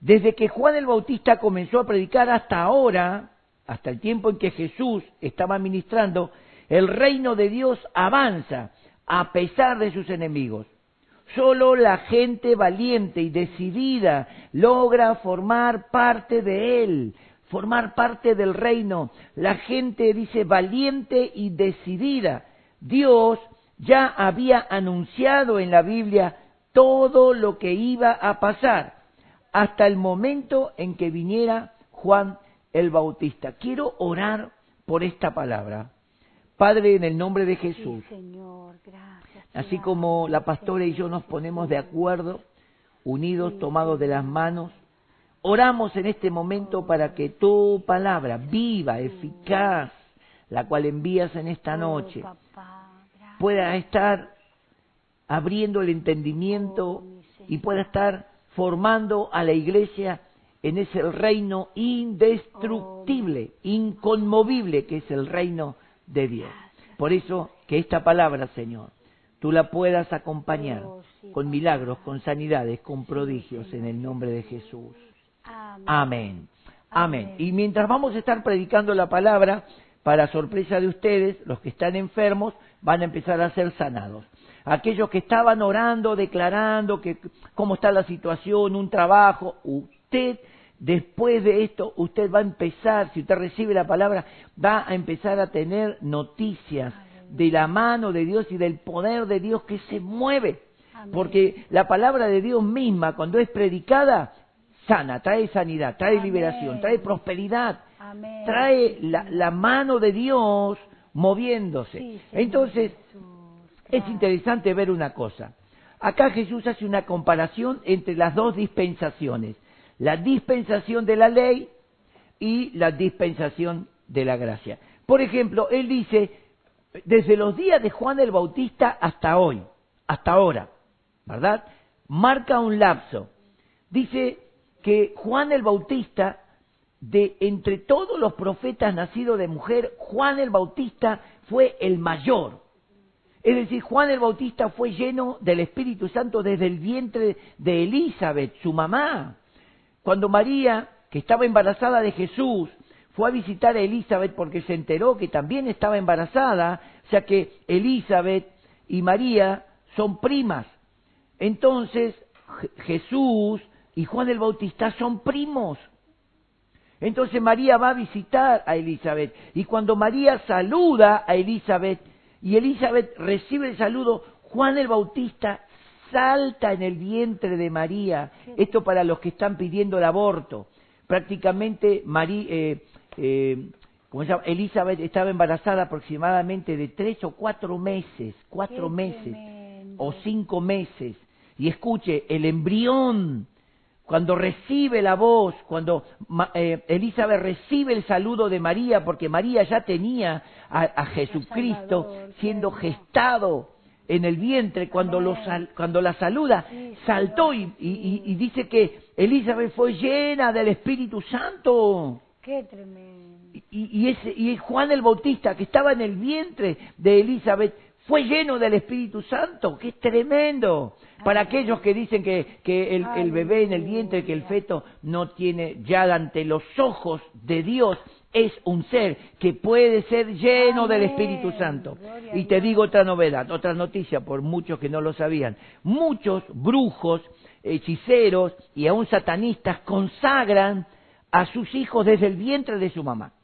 Desde que Juan el Bautista comenzó a predicar hasta ahora, hasta el tiempo en que Jesús estaba ministrando, el reino de Dios avanza a pesar de sus enemigos. Solo la gente valiente y decidida logra formar parte de él, formar parte del reino. La gente dice valiente y decidida. Dios ya había anunciado en la Biblia todo lo que iba a pasar hasta el momento en que viniera Juan el Bautista. Quiero orar por esta palabra. Padre, en el nombre de Jesús, así como la pastora y yo nos ponemos de acuerdo, unidos, tomados de las manos, oramos en este momento para que tu palabra viva, eficaz, la cual envías en esta noche, pueda estar abriendo el entendimiento y pueda estar formando a la iglesia en ese reino indestructible, inconmovible que es el reino de Dios. Por eso que esta palabra, Señor, tú la puedas acompañar con milagros, con sanidades, con prodigios en el nombre de Jesús. Amén. Amén. Y mientras vamos a estar predicando la palabra, para sorpresa de ustedes, los que están enfermos van a empezar a ser sanados. Aquellos que estaban orando, declarando que cómo está la situación, un trabajo, usted después de esto, usted va a empezar, si usted recibe la palabra, va a empezar a tener noticias de la mano de Dios y del poder de Dios que se mueve. Porque la palabra de Dios misma, cuando es predicada, sana, trae sanidad, trae liberación, trae prosperidad, trae la, mano de Dios moviéndose. Entonces, es interesante ver una cosa. Acá Jesús hace una comparación entre las dos dispensaciones, la dispensación de la ley y la dispensación de la gracia. Por ejemplo, él dice, desde los días de Juan el Bautista hasta hoy, hasta ahora, ¿verdad? Marca un lapso. Dice que Juan el Bautista, de entre todos los profetas nacidos de mujer, Juan el Bautista fue el mayor. Es decir, Juan el Bautista fue lleno del Espíritu Santo desde el vientre de Elizabeth, su mamá. Cuando María, que estaba embarazada de Jesús, fue a visitar a Elizabeth porque se enteró que también estaba embarazada, o sea que Elizabeth y María son primas. Entonces Jesús y Juan el Bautista son primos. Entonces María va a visitar a Elizabeth y cuando María saluda a Elizabeth y Elizabeth recibe el saludo, Juan el Bautista salta en el vientre de María. Esto para los que están pidiendo el aborto. Prácticamente María, eh, eh, Elizabeth estaba embarazada aproximadamente de tres o cuatro meses, cuatro meses o cinco meses. Y escuche, el embrión cuando recibe la voz, cuando eh, Elizabeth recibe el saludo de María, porque María ya tenía a, Jesucristo siendo gestado en el vientre, cuando, cuando la saluda, saltó y, y, dice que Elizabeth fue llena del Espíritu Santo. Qué tremendo. Y, ese, y Juan el Bautista, que estaba en el vientre de Elizabeth, fue lleno del Espíritu Santo. ¡Qué tremendo! Para aquellos que dicen que, que el, el, bebé en el vientre, que el feto no tiene ya ante los ojos de Dios, es un ser que puede ser lleno del Espíritu Santo. Y te digo otra novedad, otra noticia, por muchos que no lo sabían. Muchos brujos, hechiceros y aún satanistas consagran a sus hijos desde el vientre de su mamá.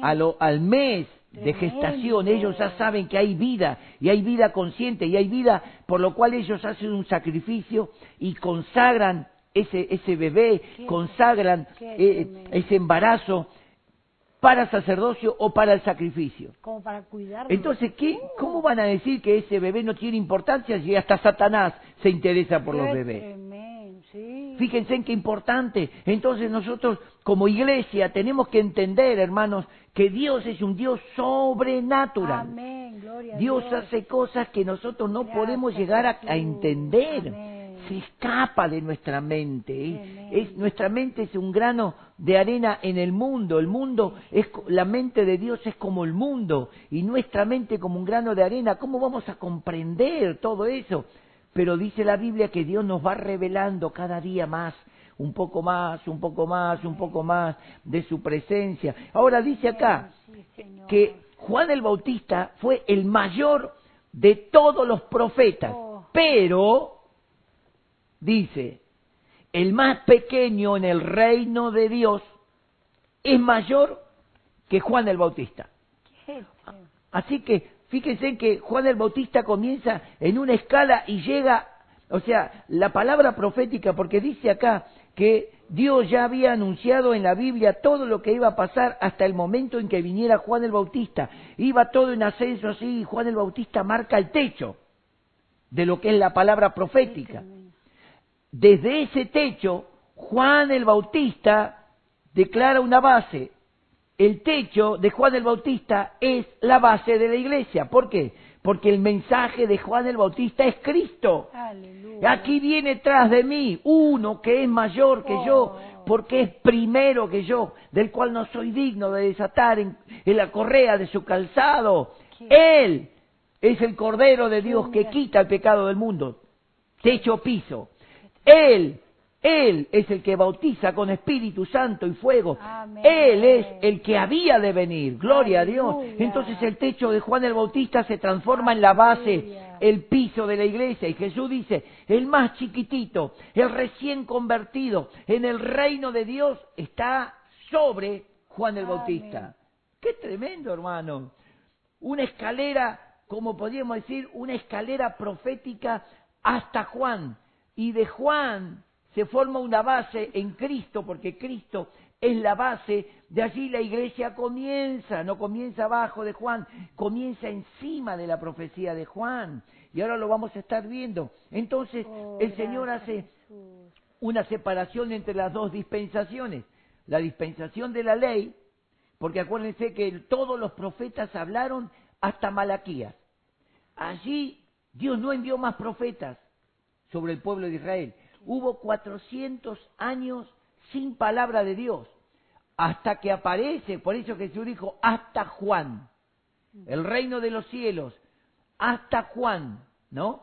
A lo, al mes de gestación, ellos ya saben que hay vida y hay vida consciente y hay vida por lo cual ellos hacen un sacrificio y consagran ese, ese bebé, consagran eh, ese embarazo para sacerdocio o para el sacrificio. Como para cuidarlo. Entonces, ¿qué, ¿cómo van a decir que ese bebé no tiene importancia si hasta Satanás se interesa por los bebés? Fíjense en qué importante. Entonces nosotros como iglesia tenemos que entender, hermanos, que Dios es un Dios sobrenatural. Dios, hace cosas que nosotros no podemos llegar a, entender. Se escapa de nuestra mente. ¿eh? Es, nuestra mente es un grano de arena en el mundo. El mundo es la mente de Dios es como el mundo y nuestra mente como un grano de arena. ¿Cómo vamos a comprender todo eso? Pero dice la Biblia que Dios nos va revelando cada día más un poco más, un poco más, un poco más de su presencia. Ahora dice acá que Juan el Bautista fue el mayor de todos los profetas, Oh. pero, dice, el más pequeño en el reino de Dios es mayor que Juan el Bautista. Así que fíjense que Juan el Bautista comienza en una escala y llega, o sea, la palabra profética, porque dice acá que Dios ya había anunciado en la Biblia todo lo que iba a pasar hasta el momento en que viniera Juan el Bautista. Iba todo en ascenso así y Juan el Bautista marca el techo de lo que es la palabra profética. Desde ese techo, Juan el Bautista declara una base. El techo de Juan el Bautista es la base de la iglesia. ¿Por qué? Porque el mensaje de Juan el Bautista es Cristo. Aleluya. Aquí viene tras de mí uno que es mayor que yo, Oh. porque es primero que yo, del cual no soy digno de desatar en, en la correa de su calzado. Qué- Él es el Cordero de Dios que quita el pecado del mundo. Techo piso. Él, Él es el que bautiza con Espíritu Santo y fuego. Amén. Él es el que había de venir. Gloria a Dios. Entonces el techo de Juan el Bautista se transforma en la base el piso de la iglesia. Y Jesús dice, el más chiquitito, el recién convertido en el reino de Dios está sobre Juan el Amén. Bautista. Qué tremendo, hermano. Una escalera, como podríamos decir, una escalera profética hasta Juan. Y de Juan se forma una base en Cristo, porque Cristo es la base, de allí la iglesia comienza, no comienza abajo de Juan, comienza encima de la profecía de Juan. Y ahora lo vamos a estar viendo. Entonces, Oh, el Señor hace Jesús. una separación entre las dos dispensaciones. La dispensación de la ley, porque acuérdense que todos los profetas hablaron hasta Malaquías. Allí Dios no envió más profetas sobre el pueblo de Israel. Hubo 400 años sin palabra de Dios, hasta que aparece, por eso Jesús dijo, hasta Juan, el reino de los cielos, hasta Juan, ¿no?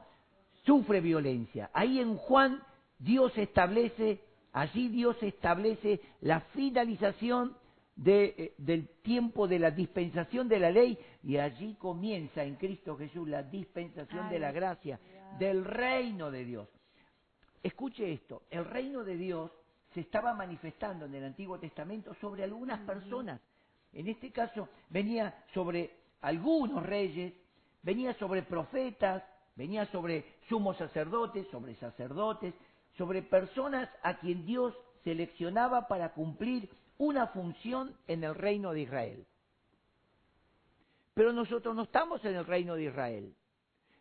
Sufre violencia. Ahí en Juan Dios establece, allí Dios establece la finalización de, eh, del tiempo de la dispensación de la ley y allí comienza en Cristo Jesús la dispensación de la gracia, del reino de Dios. Escuche esto, el reino de Dios se estaba manifestando en el Antiguo Testamento sobre algunas personas. En este caso venía sobre algunos reyes, venía sobre profetas, venía sobre sumos sacerdotes, sobre sacerdotes, sobre personas a quien Dios seleccionaba para cumplir una función en el reino de Israel. Pero nosotros no estamos en el reino de Israel.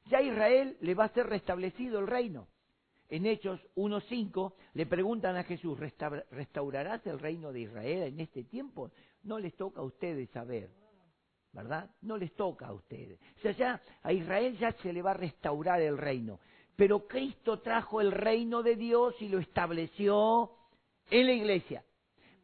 Ya a Israel le va a ser restablecido el reino. En Hechos 1.5 le preguntan a Jesús, "¿Restaura- ¿restaurarás el reino de Israel en este tiempo? No les toca a ustedes saber, ¿verdad? No les toca a ustedes. O sea, ya a Israel ya se le va a restaurar el reino. Pero Cristo trajo el reino de Dios y lo estableció en la iglesia.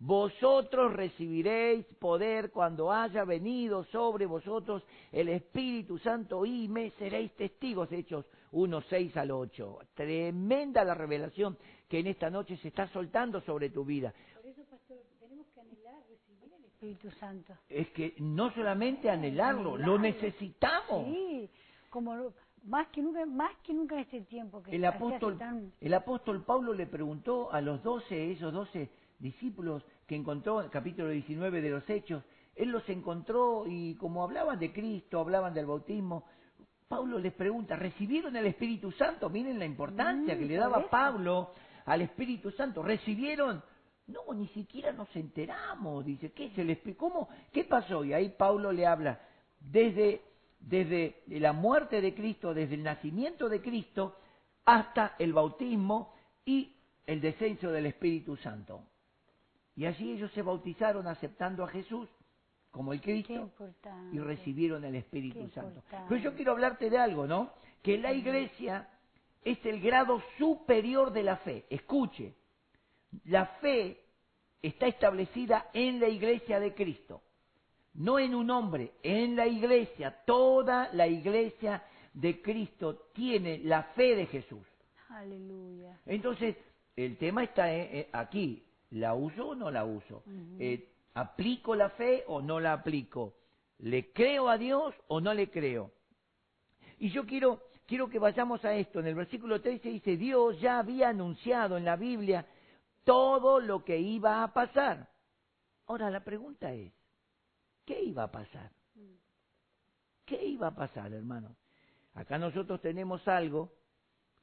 Vosotros recibiréis poder cuando haya venido sobre vosotros el Espíritu Santo y me seréis testigos. Hechos 1, 6 al 8. Tremenda la revelación que en esta noche se está soltando sobre tu vida. Por eso, pastor, tenemos que anhelar recibir el Espíritu Santo. Es que no solamente anhelarlo, lo Anhelarlo. necesitamos. Sí, como lo- más que nunca, más que nunca en este tiempo que El apóstol, tan- el apóstol Pablo le preguntó a los doce, esos doce discípulos que encontró en el capítulo 19 de los Hechos, él los encontró y como hablaban de Cristo, hablaban del bautismo, Pablo les pregunta, ¿recibieron el Espíritu Santo? Miren la importancia Mm, que le daba eso. Pablo al Espíritu Santo. ¿Recibieron? No, ni siquiera nos enteramos. Dice, ¿qué es el Espíritu? ¿Cómo? ¿Qué pasó? Y ahí Pablo le habla desde, desde la muerte de Cristo, desde el nacimiento de Cristo, hasta el bautismo y el descenso del Espíritu Santo. Y allí ellos se bautizaron aceptando a Jesús como el Cristo y recibieron el Espíritu Qué Santo. importante. Pero yo quiero hablarte de algo, ¿no? Que la iglesia es el grado superior de la fe. Escuche, la fe está establecida en la iglesia de Cristo, no en un hombre, en la iglesia. Toda la iglesia de Cristo tiene la fe de Jesús. Aleluya. Entonces, el tema está eh, eh, aquí. ¿La uso o no la uso? Eh, ¿Aplico la fe o no la aplico? ¿Le creo a Dios o no le creo? Y yo quiero, quiero que vayamos a esto. En el versículo 13 dice, Dios ya había anunciado en la Biblia todo lo que iba a pasar. Ahora la pregunta es, ¿qué iba a pasar? ¿Qué iba a pasar, hermano? Acá nosotros tenemos algo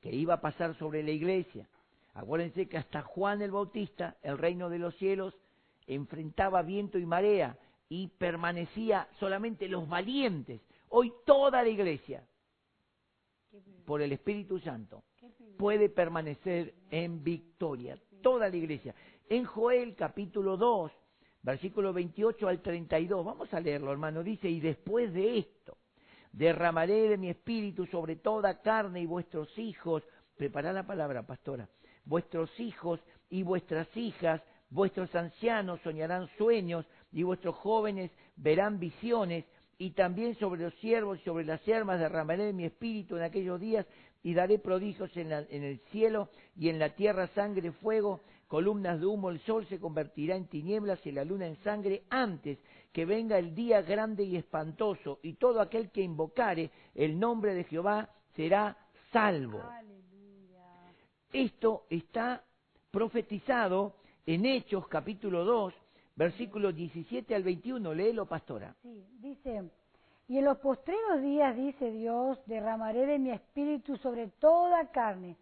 que iba a pasar sobre la iglesia. Acuérdense que hasta Juan el Bautista, el reino de los cielos, enfrentaba viento y marea y permanecía solamente los valientes. Hoy toda la iglesia, por el Espíritu Santo, puede permanecer en victoria. Toda la iglesia. En Joel capítulo 2, versículo 28 al 32, vamos a leerlo hermano, dice, y después de esto, derramaré de mi espíritu sobre toda carne y vuestros hijos, prepara la palabra, pastora, vuestros hijos y vuestras hijas, vuestros ancianos soñarán sueños y vuestros jóvenes verán visiones, y también sobre los siervos y sobre las siervas derramaré mi espíritu en aquellos días y daré prodigios en, en, el cielo y en la tierra sangre, fuego, columnas de humo, el sol se convertirá en tinieblas y la luna en sangre antes que venga el día grande y espantoso. Y todo aquel que invocare el nombre de Jehová será salvo. Esto está profetizado en Hechos capítulo 2, versículos 17 al 21. Léelo, pastora. Sí, dice, y en los postreros días, dice Dios, derramaré de mi espíritu sobre toda carne,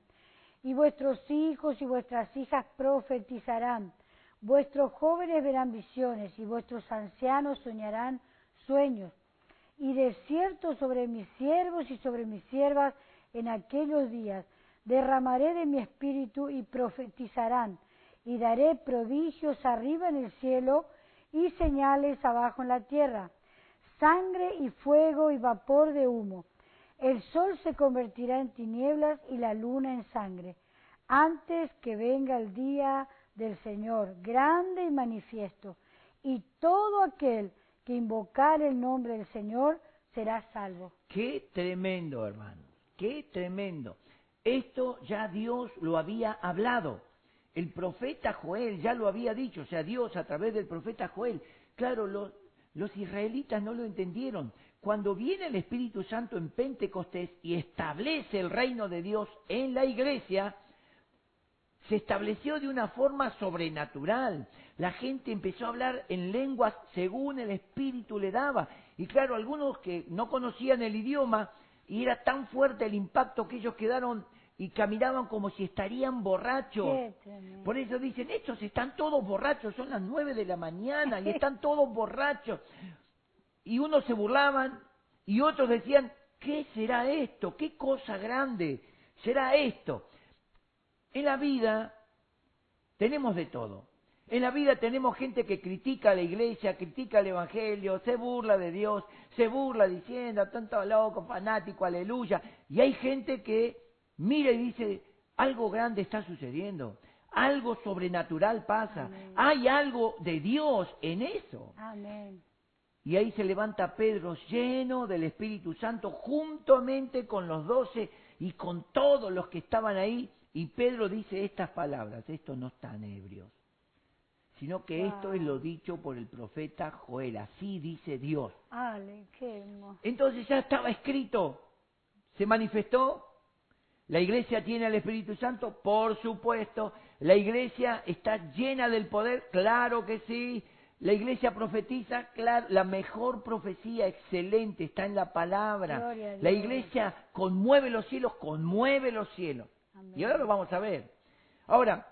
y vuestros hijos y vuestras hijas profetizarán, vuestros jóvenes verán visiones, y vuestros ancianos soñarán sueños. Y de cierto sobre mis siervos y sobre mis siervas en aquellos días derramaré de mi espíritu y profetizarán, y daré prodigios arriba en el cielo y señales abajo en la tierra, sangre y fuego y vapor de humo. El sol se convertirá en tinieblas y la luna en sangre, antes que venga el día del Señor, grande y manifiesto, y todo aquel que invocar el nombre del Señor será salvo. Qué tremendo, hermano, qué tremendo. Esto ya Dios lo había hablado. El profeta Joel ya lo había dicho, o sea, Dios a través del profeta Joel. Claro, los, los israelitas no lo entendieron. Cuando viene el Espíritu Santo en Pentecostés y establece el reino de Dios en la iglesia, se estableció de una forma sobrenatural. La gente empezó a hablar en lenguas según el Espíritu le daba. Y claro, algunos que no conocían el idioma, y era tan fuerte el impacto que ellos quedaron y caminaban como si estarían borrachos. Por eso dicen, estos están todos borrachos, son las nueve de la mañana y están todos borrachos. Y unos se burlaban y otros decían, ¿qué será esto? ¿Qué cosa grande será esto? En la vida tenemos de todo. En la vida tenemos gente que critica a la iglesia, critica el evangelio, se burla de Dios, se burla diciendo, tanto loco, fanático, aleluya. Y hay gente que mira y dice, algo grande está sucediendo, algo sobrenatural pasa, hay algo de Dios en eso. Y ahí se levanta Pedro lleno del Espíritu Santo juntamente con los doce y con todos los que estaban ahí. Y Pedro dice estas palabras, estos no están ebrios, sino que esto es lo dicho por el profeta Joel, así dice Dios. Entonces ya estaba escrito, se manifestó, la iglesia tiene al Espíritu Santo, por supuesto, la iglesia está llena del poder, claro que sí, la iglesia profetiza, claro, la mejor profecía excelente está en la palabra. La iglesia conmueve los cielos, conmueve los cielos. Y ahora lo vamos a ver. Ahora,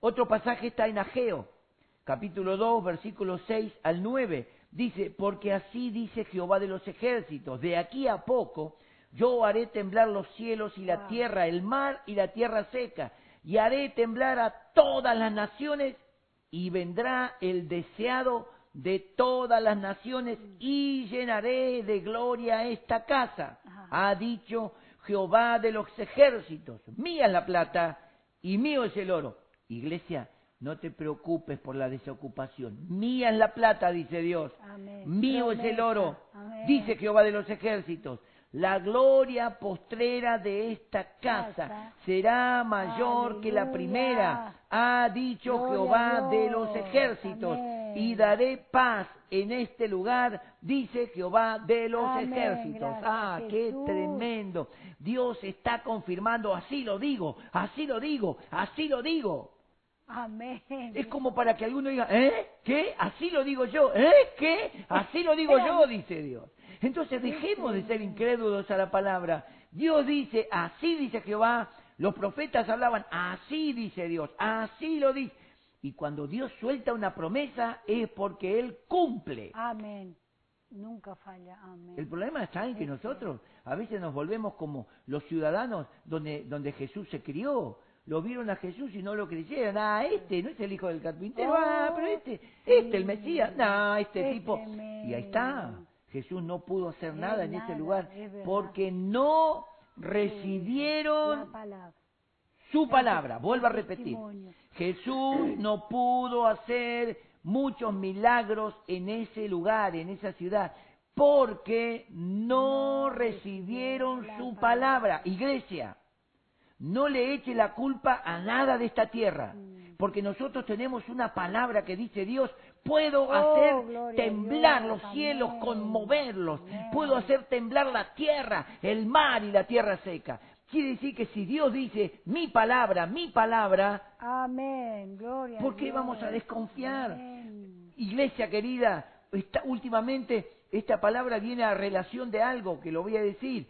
otro pasaje está en Ageo, capítulo 2, versículos 6 al 9. Dice, porque así dice Jehová de los ejércitos, de aquí a poco yo haré temblar los cielos y la tierra, el mar y la tierra seca, y haré temblar a todas las naciones, y vendrá el deseado de todas las naciones, y llenaré de gloria esta casa, ha dicho Jehová de los ejércitos. Mía es la plata y mío es el oro. Iglesia, no te preocupes por la desocupación. Mía es la plata, dice Dios. Mío es el oro, dice Jehová de los ejércitos. La gloria postrera de esta casa Casa. será mayor que la primera, ha dicho Gloria Jehová de los ejércitos, Amén. y daré paz en este lugar, dice Jehová de los Amén. ejércitos. Gracias, ah, qué Jesús. tremendo. Dios está confirmando, así lo digo, así lo digo, así lo digo. Amén. Es como para que alguno diga, ¿eh? ¿Qué? Así lo digo yo, ¿eh? ¿Qué? Así lo digo yo, dice Dios. Entonces dejemos de ser incrédulos a la palabra. Dios dice, así dice Jehová, los profetas hablaban, así dice Dios, así lo dice. Y cuando Dios suelta una promesa es porque Él cumple. Amén. Nunca falla. Amén. El problema está en que nosotros a veces nos volvemos como los ciudadanos donde, donde Jesús se crió. Lo vieron a Jesús y no lo creyeron. Ah, este no es el hijo del carpintero. Ah, pero este, este el Mesías. No, este Es tipo. Y ahí está. Jesús no pudo hacer Es nada en ese nada, lugar es verdad. porque no recibieron palabra. su palabra. Vuelvo a repetir. Jesús no pudo hacer muchos milagros en ese lugar, en esa ciudad, porque no recibieron su palabra. palabra. Iglesia, no le eche la culpa a nada de esta tierra, Mm. porque nosotros tenemos una palabra que dice Dios, puedo Oh, hacer gloria temblar Dios, los cielos, amén. conmoverlos, Amén. puedo hacer temblar la tierra, el mar y la tierra seca. Quiere decir que si Dios dice mi palabra, mi palabra, Amén. Gloria. ¿Por qué Dios. vamos a desconfiar? Amén. Iglesia querida, últimamente esta palabra viene a relación de algo que lo voy a decir.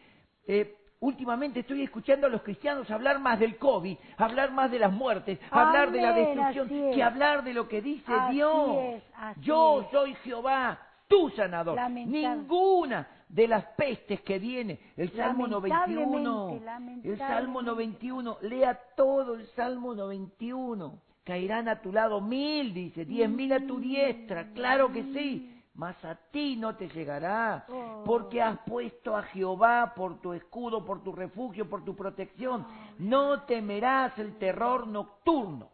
Eh, últimamente estoy escuchando a los cristianos hablar más del COVID, hablar más de las muertes, hablar de la destrucción, que hablar de lo que dice Así Dios. es, Yo es. soy Jehová, tu sanador. Ninguna de las pestes que viene, el Salmo 91, Lamentablemente, el. Salmo 91, lea todo el Salmo 91. Caerán a tu lado mil, dice, diez mil a tu diestra, claro que sí, mas a ti no te llegará, Oh. porque has puesto a Jehová por tu escudo, por tu refugio, por tu protección. No temerás el terror nocturno,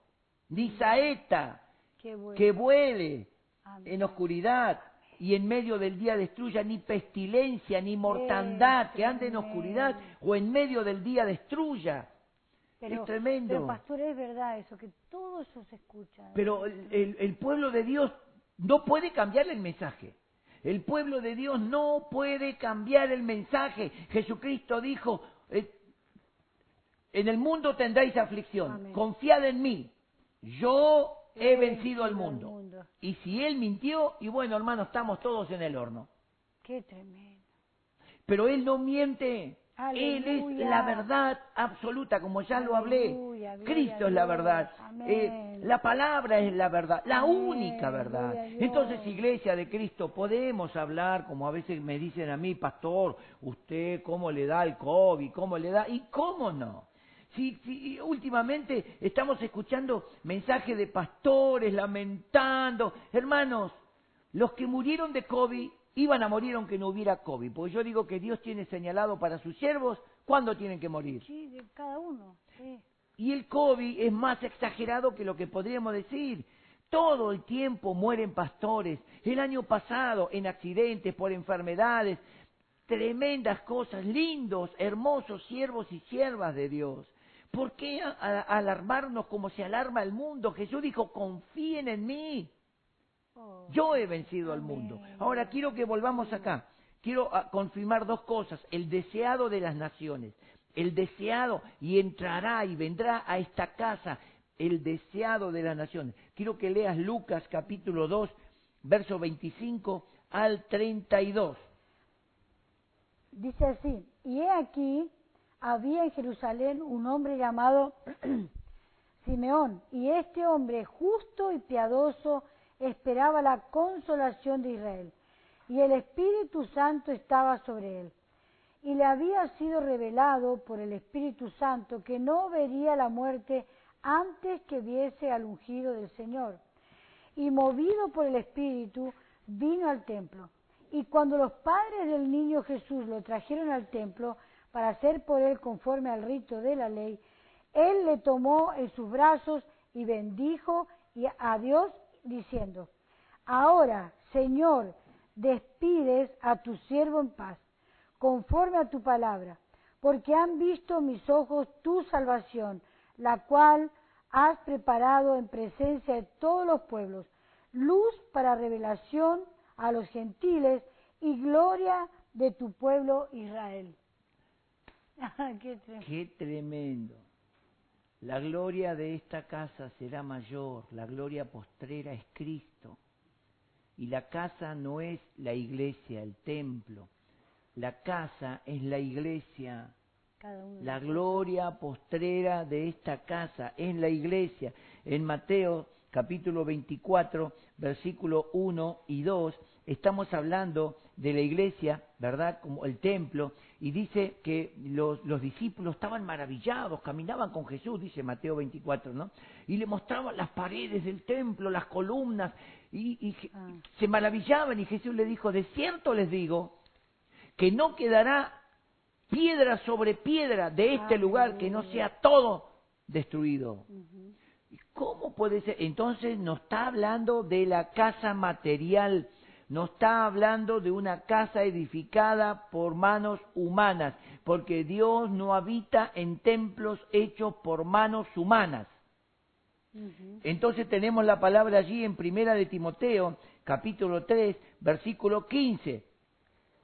ni saeta bueno. que vuele Amén. en oscuridad y en medio del día destruya ni pestilencia ni mortandad que ande en oscuridad o en medio del día destruya. es tremendo. Pero, pastor, es verdad eso, que todo eso se escucha. Pero el, el- el pueblo de Dios no puede cambiar el mensaje. El pueblo de Dios no puede cambiar el mensaje. Jesucristo dijo, en el mundo tendréis aflicción, Amén. confiad en mí, yo he He vencido al vencido al mundo. mundo. Y si Él mintió, y bueno hermano, estamos todos en el horno. Qué tremendo. Pero Él no miente. Él es la verdad absoluta, como ya lo hablé. Aleluya, Cristo es la verdad. Eh, la palabra es la verdad, la Amén, única verdad. Entonces, iglesia de Cristo, podemos hablar, como a veces me dicen a mí, pastor, usted cómo le da el COVID, cómo le da, y cómo no. Si, si últimamente estamos escuchando mensajes de pastores lamentando, hermanos, los que murieron de COVID iban a morir aunque no hubiera COVID, porque yo digo que Dios tiene señalado para sus siervos cuándo tienen que morir. Sí, de cada uno. Sí. Y el COVID es más exagerado que lo que podríamos decir. Todo el tiempo mueren pastores. El año pasado en accidentes, por enfermedades, tremendas cosas, lindos, hermosos siervos y siervas de Dios. ¿Por qué alarmarnos como se alarma el mundo? Jesús dijo, confíen en mí. Oh, Yo he vencido al mundo. Ahora quiero que volvamos acá. Quiero ah, confirmar dos cosas. El deseado de las naciones. El deseado y entrará y vendrá a esta casa. El deseado de las naciones. Quiero que leas Lucas capítulo 2, verso 25 al 32. Dice así, y he aquí, había en Jerusalén un hombre llamado Simeón, y este hombre justo y piadoso esperaba la consolación de Israel, y el Espíritu Santo estaba sobre él. Y le había sido revelado por el Espíritu Santo que no vería la muerte antes que viese al ungido del Señor. Y movido por el Espíritu, vino al templo. Y cuando los padres del niño Jesús lo trajeron al templo para hacer por él conforme al rito de la ley, él le tomó en sus brazos y bendijo a Dios diciendo, Ahora, Señor, despides a tu siervo en paz, conforme a tu palabra, porque han visto mis ojos tu salvación, la cual has preparado en presencia de todos los pueblos, luz para revelación a los gentiles y gloria de tu pueblo Israel. Qué, tremendo. Qué tremendo. La gloria de esta casa será mayor, la gloria postrera es Cristo. Y la casa no es la iglesia, el templo. La casa es la iglesia. La gloria postrera de esta casa es la iglesia. En Mateo capítulo 24, versículo 1 y 2, estamos hablando de la iglesia, ¿verdad? Como el templo, y dice que los, los, discípulos estaban maravillados, caminaban con Jesús, dice Mateo 24, ¿no? Y le mostraban las paredes del templo, las columnas, y, ah. se maravillaban, y Jesús le dijo, de cierto les digo, que no quedará piedra sobre piedra de este lugar que no sea todo destruido. ¿Cómo puede ser? Entonces nos está hablando de la casa material, no está hablando de una casa edificada por manos humanas, porque Dios no habita en templos hechos por manos humanas. Entonces tenemos la palabra allí en Primera de Timoteo, capítulo 3, versículo 15.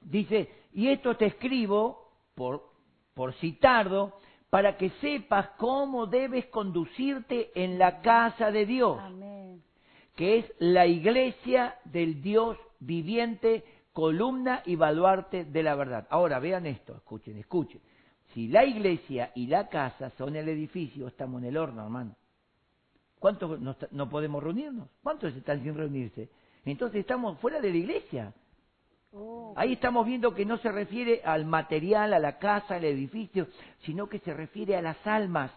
Dice, y esto te escribo por, por citardo, para que sepas cómo debes conducirte en la casa de Dios, que es la iglesia del Dios viviente, columna y baluarte de la verdad. Ahora vean esto, escuchen, escuchen. Si la iglesia y la casa son el edificio, estamos en el horno, hermano. ¿Cuántos no, no podemos reunirnos? ¿Cuántos están sin reunirse? Entonces estamos fuera de la iglesia. Oh. Ahí estamos viendo que no se refiere al material, a la casa, al edificio, sino que se refiere a las almas,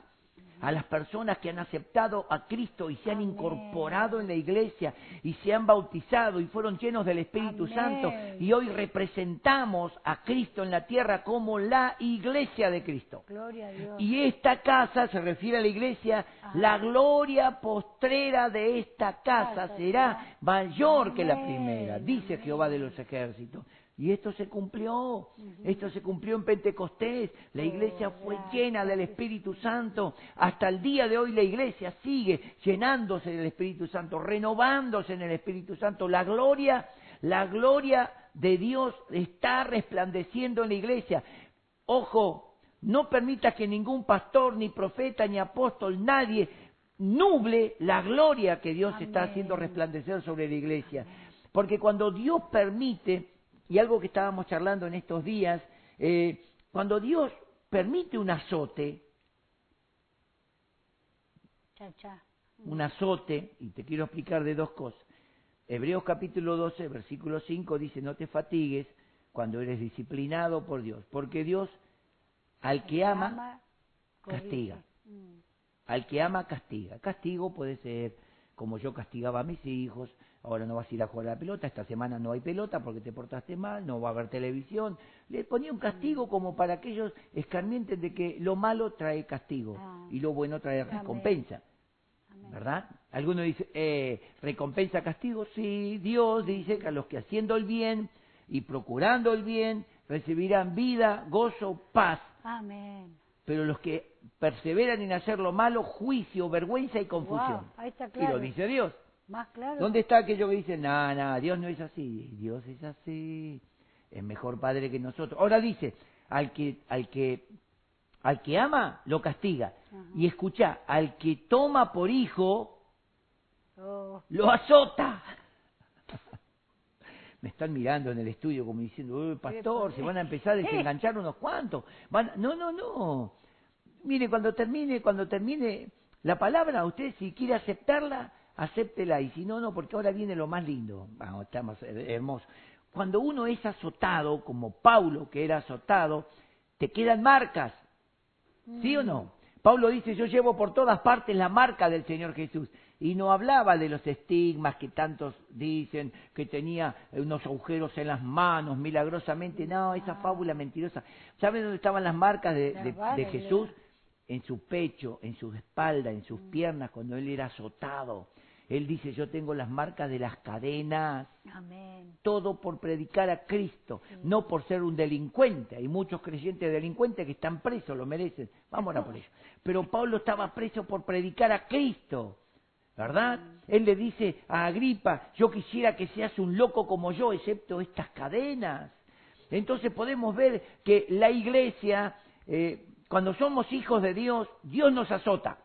a las personas que han aceptado a Cristo y se han incorporado en la iglesia y se han bautizado y fueron llenos del Espíritu Santo. Y hoy representamos a Cristo en la tierra como la iglesia de Cristo. Y esta casa se refiere a la iglesia, la gloria postrera de esta casa será mayor que la primera, dice Jehová de los ejércitos. Y esto se cumplió, esto se cumplió en Pentecostés, la iglesia fue llena del Espíritu Santo, hasta el día de hoy la iglesia sigue llenándose del Espíritu Santo, renovándose en el Espíritu Santo, la gloria, la gloria de Dios está resplandeciendo en la iglesia. Ojo, no permita que ningún pastor, ni profeta, ni apóstol, nadie nuble la gloria que Dios está haciendo resplandecer sobre la iglesia. Porque cuando Dios permite y algo que estábamos charlando en estos días, eh, cuando Dios permite un azote, un azote, y te quiero explicar de dos cosas. Hebreos capítulo 12, versículo 5 dice, no te fatigues cuando eres disciplinado por Dios, porque Dios al que ama, castiga. Mm. Al que ama, castiga. Castigo puede ser como yo castigaba a mis hijos, ahora no vas a ir a jugar a la pelota, esta semana no hay pelota porque te portaste mal, no va a haber televisión. Le ponía un castigo como para que ellos escarmienten de que lo malo trae castigo ah. y lo bueno trae recompensa. ¿Verdad? Alguno dice, eh, ¿recompensa castigo? Sí, Dios dice que a los que haciendo el bien y procurando el bien recibirán vida, gozo, paz. Amén. Pero los que perseveran en hacer lo malo, juicio, vergüenza y confusión. Y lo dice Dios. ¿Dónde está aquello que dice, nada, nada, Dios no es así? Dios es así. Es mejor padre que nosotros. Ahora dice, al que, al que, al que ama, lo castiga. Y escucha, al que toma por hijo, oh. lo azota. Me están mirando en el estudio como diciendo, pastor, se van a empezar a desenganchar unos cuantos. Van... No, no, no. Mire, cuando termine, cuando termine la palabra, usted si quiere aceptarla, acéptela y si no, no, porque ahora viene lo más lindo, vamos, está más hermoso. Cuando uno es azotado, como Paulo que era azotado, te quedan marcas, ¿sí o no? Mm. Pablo dice, yo llevo por todas partes la marca del Señor Jesús. Y no hablaba de los estigmas que tantos dicen, que tenía unos agujeros en las manos, milagrosamente. No, esa fábula mentirosa. ¿Saben dónde estaban las marcas de, de Jesús? En su pecho, en su espalda, en sus mm. piernas, cuando él era azotado Él dice, yo tengo las marcas de las cadenas, Amén. todo por predicar a Cristo, no por ser un delincuente. Hay muchos creyentes delincuentes que están presos, lo merecen. Vamos a por ellos. Pero Pablo estaba preso por predicar a Cristo, ¿verdad? Él le dice a Agripa, yo quisiera que seas un loco como yo, excepto estas cadenas. Entonces podemos ver que la iglesia, eh, cuando somos hijos de Dios, Dios nos azota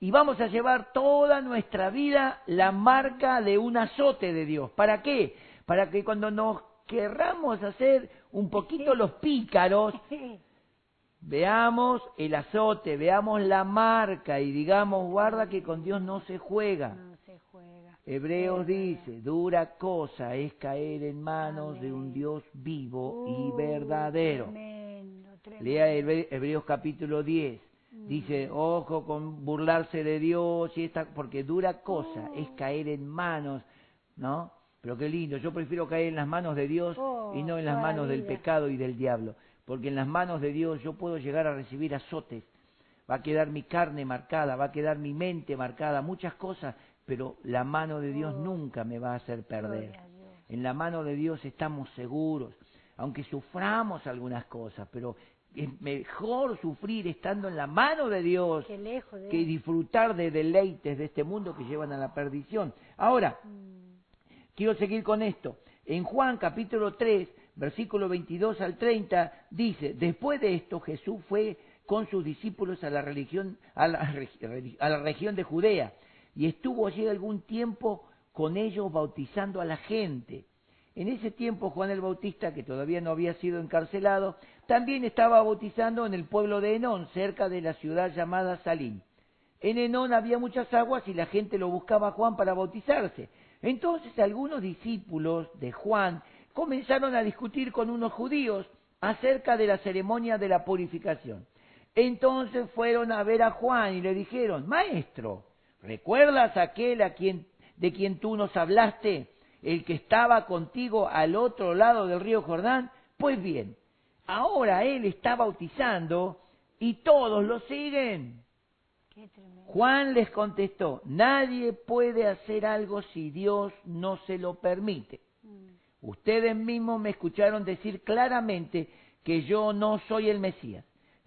y vamos a llevar toda nuestra vida la marca de un azote de Dios. ¿Para qué? Para que cuando nos querramos hacer un poquito los pícaros, veamos el azote, veamos la marca y digamos, guarda que con Dios no se juega. No se juega. Hebreos dice, dura cosa es caer en manos de un. Dios vivo y Uh, verdadero. Tremendo, tremendo. Lea Hebre- Hebreos capítulo 10. Mm. Dice, ojo con burlarse de Dios y esta, porque dura cosa es caer en manos, ¿no? Pero qué lindo, yo prefiero caer en las manos de Dios Oh, y no en las manos del pecado y del diablo, porque en las manos de Dios yo puedo llegar a recibir azotes, va a quedar mi carne marcada, va a quedar mi mente marcada, muchas cosas, pero la mano de Dios Oh. nunca me va a hacer perder. A. En la mano de Dios estamos seguros, aunque suframos algunas cosas, pero es mejor sufrir estando en la mano de Dios lejos que disfrutar de deleites de este mundo que llevan a la perdición. Ahora, Mm, quiero seguir con esto. En Juan capítulo 3, versículo 22 al 30, dice, después de esto Jesús fue con sus discípulos a la, religión, a la, a la región de Judea y estuvo allí algún tiempo con ellos bautizando a la gente. En ese tiempo Juan el Bautista, que todavía no había sido encarcelado, también estaba bautizando en el pueblo de Enón, cerca de la ciudad llamada Salim. En Enón había muchas aguas y la gente lo buscaba a Juan para bautizarse. Entonces algunos discípulos de Juan comenzaron a discutir con unos judíos acerca de la ceremonia de la purificación. Entonces fueron a ver a Juan y le dijeron, Maestro, ¿recuerdas aquel a quien, de quien tú nos hablaste, el que estaba contigo al otro lado del río Jordán? Pues bien, ahora él está bautizando y todos lo siguen. Juan les contestó, nadie puede hacer algo si Dios no se lo permite. Mm, Ustedes mismos me escucharon decir claramente que yo no soy el Mesías,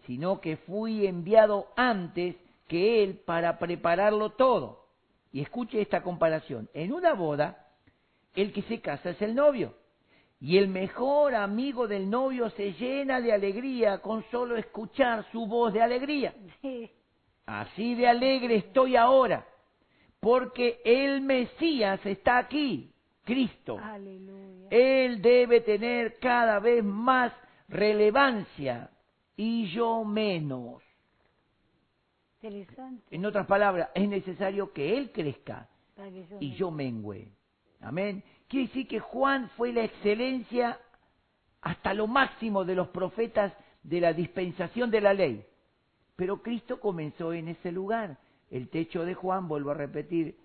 sino que fui enviado antes que Él para prepararlo todo. Y escuche esta comparación. En una boda, el que se casa es el novio. Y el mejor amigo del novio se llena de alegría con solo escuchar su voz de alegría. sí. Así de alegre estoy ahora, porque el Mesías está aquí, Cristo. Aleluya. Él debe tener cada vez más relevancia y yo menos. Interesante. En otras palabras, es necesario que Él crezca y yo mengüe. Amén. Quiere decir que Juan fue la excelencia hasta lo máximo de los profetas de la dispensación de la ley. Pero Cristo comenzó en ese lugar. El techo de Juan, vuelvo a repetir,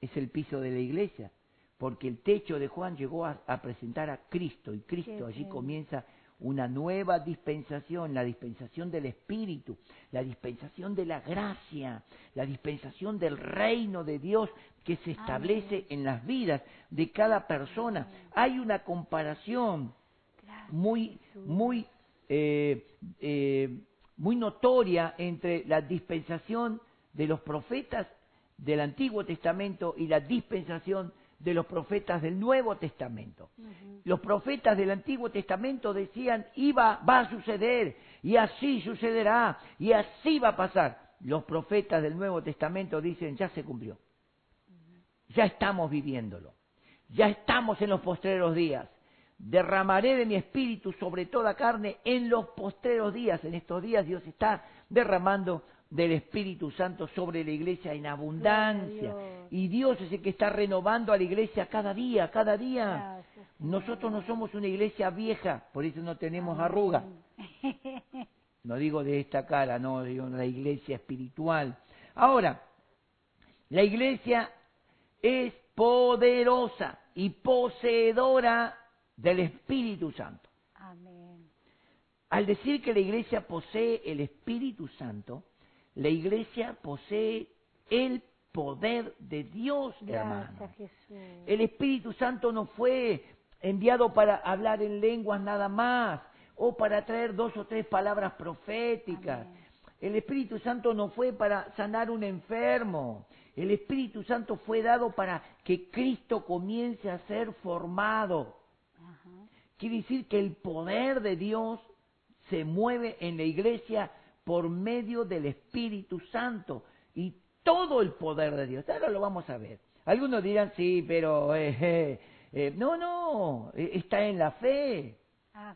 es el piso de la iglesia. Porque el techo de Juan llegó a, a presentar a Cristo y Cristo allí comienza una nueva dispensación, la dispensación del Espíritu, la dispensación de la gracia, la dispensación del reino de Dios que se establece en las vidas de cada persona. Hay una comparación muy, muy, eh, eh, muy notoria entre la dispensación de los profetas del Antiguo Testamento y la dispensación de los profetas del Nuevo Testamento. Los profetas del Antiguo Testamento decían, iba, va a suceder, y así sucederá, y así va a pasar. Los profetas del Nuevo Testamento dicen, ya se cumplió. Ya estamos viviéndolo. Ya estamos en los postreros días. Derramaré de mi espíritu sobre toda carne en los postreros días. En estos días Dios está derramando del Espíritu Santo sobre la iglesia en abundancia. Dios. Y Dios es el que está renovando a la iglesia cada día, cada día. Gracias. Nosotros no somos una iglesia vieja, por eso no tenemos arrugas. No digo de esta cara, no, digo la iglesia espiritual. Ahora, la iglesia es poderosa y poseedora del Espíritu Santo. Amén. Al decir que la iglesia posee el Espíritu Santo, la iglesia posee el poder de Dios, hermano. El Espíritu Santo no fue enviado para hablar en lenguas nada más o para traer dos o tres palabras proféticas. Amén. El Espíritu Santo no fue para sanar un enfermo. El Espíritu Santo fue dado para que Cristo comience a ser formado. Ajá. Quiere decir que el poder de Dios se mueve en la iglesia por medio del Espíritu Santo y todo el poder de Dios. Ahora lo vamos a ver. Algunos dirán, sí, pero eh, eh, eh, no, no, está en la fe. Ah,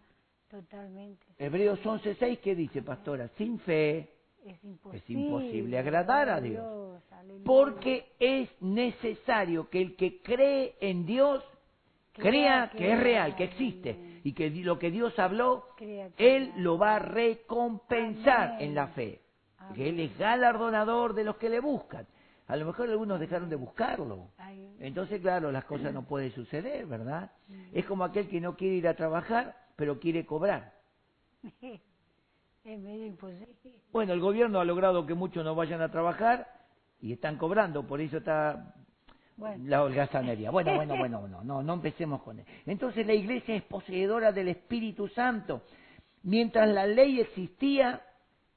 totalmente. Hebreos 11.6, ¿qué dice, pastora? Sin fe Es imposible. imposible agradar a Dios. Porque es necesario que el que cree en Dios crea que es real, que existe, y que lo que Dios habló, Él lo va a recompensar Amén. en la fe. Que Él es galardonador de los que le buscan. A lo mejor algunos dejaron de buscarlo. Entonces, claro, las cosas no pueden suceder, ¿verdad? Es como aquel que no quiere ir a trabajar, pero quiere cobrar. es medio imposible. Bueno, el gobierno ha logrado que muchos no vayan a trabajar y están cobrando, por eso está Bueno, la holgazanería. Bueno, bueno, bueno, no, no, no empecemos con él. Entonces la iglesia es poseedora del Espíritu Santo. Mientras la ley existía,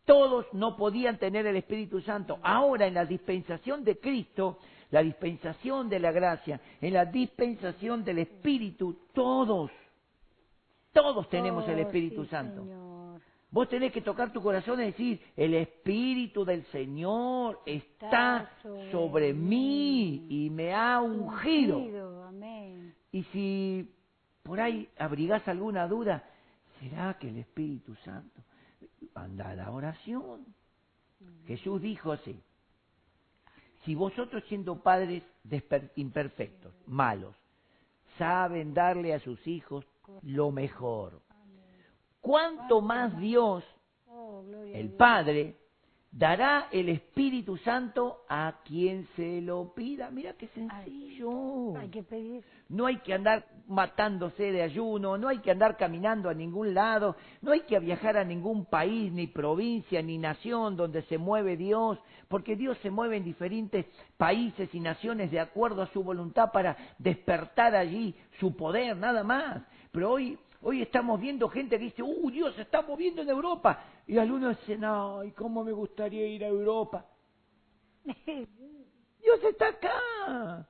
todos no podían tener el Espíritu Santo. Ahora en la dispensación de Cristo, la dispensación de la gracia, en la dispensación del Espíritu, todos, todos tenemos el Oh, Espíritu sí, Santo. Señor. Vos tenés que tocar tu corazón y decir, el Espíritu del Señor está sobre sobre mí y me ha ungido. Ungido, Amén. Y si por ahí abrigás alguna duda, ¿será que el Espíritu Santo? Anda a la oración. Jesús dijo así, si vosotros siendo padres imperfectos, malos, saben darle a sus hijos lo mejor, ¿cuánto más Dios el. Padre dará el Espíritu Santo a quien se lo pida. Mira qué sencillo. Hay que pedir. No hay que andar matándose de ayuno, no hay que andar caminando a ningún lado, no hay que viajar a ningún país, ni provincia, ni nación donde se mueve Dios, porque Dios se mueve en diferentes países y naciones de acuerdo a su voluntad para despertar allí su poder, nada más. Pero hoy, hoy estamos viendo gente que dice, ¡uh, Dios se está moviendo en Europa! Y algunos dicen, ¡ay, cómo me gustaría ir a Europa! Dios está acá.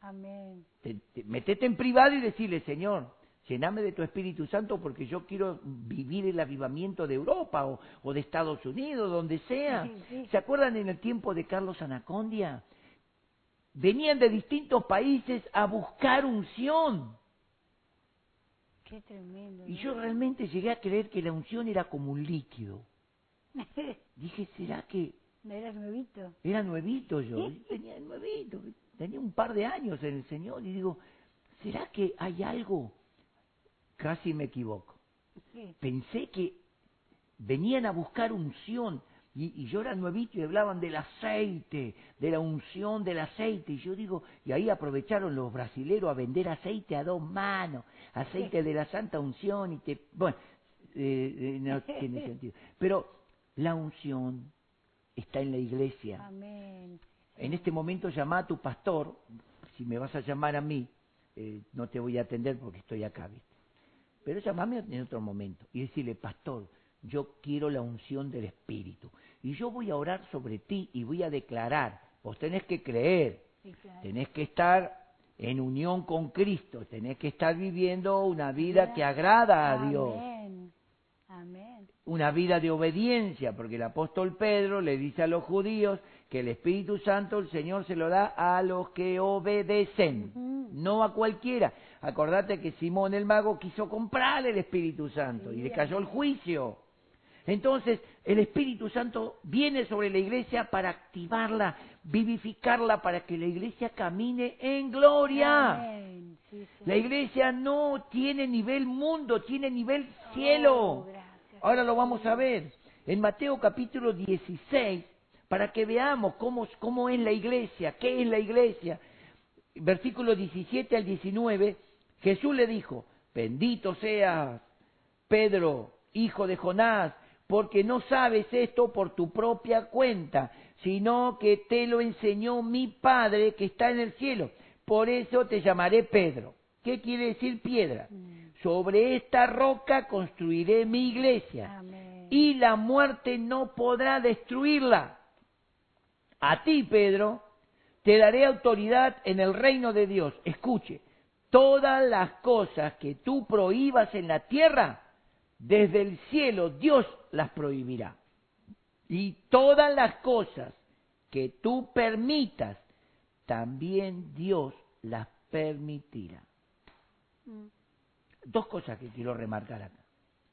Amén. Te- te- metete en privado y decirle, Señor, llename de tu Espíritu Santo porque yo quiero vivir el avivamiento de Europa o, o de Estados Unidos, donde sea. Sí, sí. ¿Se acuerdan en el tiempo de Carlos Anacondia? Venían de distintos países a buscar unción. Qué tremendo. Y ¿no? yo realmente llegué a creer que la unción era como un líquido. Dije, ¿será que ¿No eras nuevito? Era nuevito yo, tenía nuevito, tenía un par de años en el Señor y digo, ¿será que hay algo? Casi me equivoco. Pensé que venían a buscar unción y, y yo era nuevito y hablaban del aceite, de la unción del aceite y yo digo, y ahí aprovecharon los brasileros a vender aceite a dos manos, aceite de la santa unción y te... Bueno, eh, eh, no tiene sentido. Pero la unción está en la iglesia. Amén. En este momento llama a tu pastor, si me vas a llamar a mí, eh, no te voy a atender porque estoy acá, ¿viste? Pero llamame en otro momento y decirle, pastor, yo quiero la unción del Espíritu. Y yo voy a orar sobre ti y voy a declarar, vos tenés que creer, Sí, claro. tenés que estar en unión con Cristo, tenés que estar viviendo una vida que agrada a Dios Amén. Una vida de obediencia, porque el apóstol Pedro le dice a los judíos que el Espíritu Santo el Señor se lo da a los que obedecen, no a cualquiera. Acordate que Simón el mago quiso comprar el Espíritu Santo y le cayó el juicio. Entonces, el Espíritu Santo viene sobre la iglesia para activarla, vivificarla, para que la iglesia camine en gloria. Amén. Sí, sí. La iglesia no tiene nivel mundo, tiene nivel cielo. Oh. Ahora lo vamos a ver en Mateo capítulo 16 para que veamos cómo, cómo es la iglesia, qué es la iglesia. Versículo 17 al 19, Jesús le dijo, bendito seas, Pedro, hijo de Jonás, porque no sabes esto por tu propia cuenta, sino que te lo enseñó mi Padre que está en el cielo. Por eso te llamaré Pedro. ¿Qué quiere decir piedra? Mm. Sobre esta roca construiré mi iglesia Amén. y la muerte no podrá destruirla. A ti, Pedro, te daré autoridad en el reino de Dios. Escuche, todas las cosas que tú prohíbas en la tierra, desde el cielo Dios las prohibirá. Y todas las cosas que tú permitas, también Dios las permitirá. Mm. Dos cosas que quiero remarcar acá.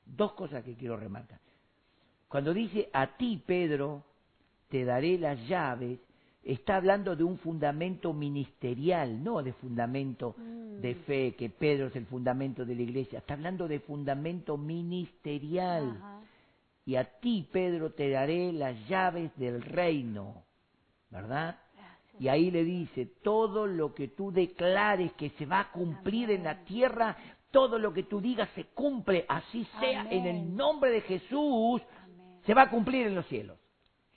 Dos cosas que quiero remarcar. Cuando dice a ti, Pedro, te daré las llaves, está hablando de un fundamento ministerial, no de fundamento Mm. de fe, que Pedro es el fundamento de la iglesia. Está hablando de fundamento ministerial. Ajá. Y a ti, Pedro, te daré las llaves del reino. ¿Verdad? Gracias. Y ahí le dice, todo lo que tú declares que se va a cumplir en la tierra, todo lo que tú digas se cumple, así sea, en el nombre de Jesús, Amén. se va a cumplir en los cielos.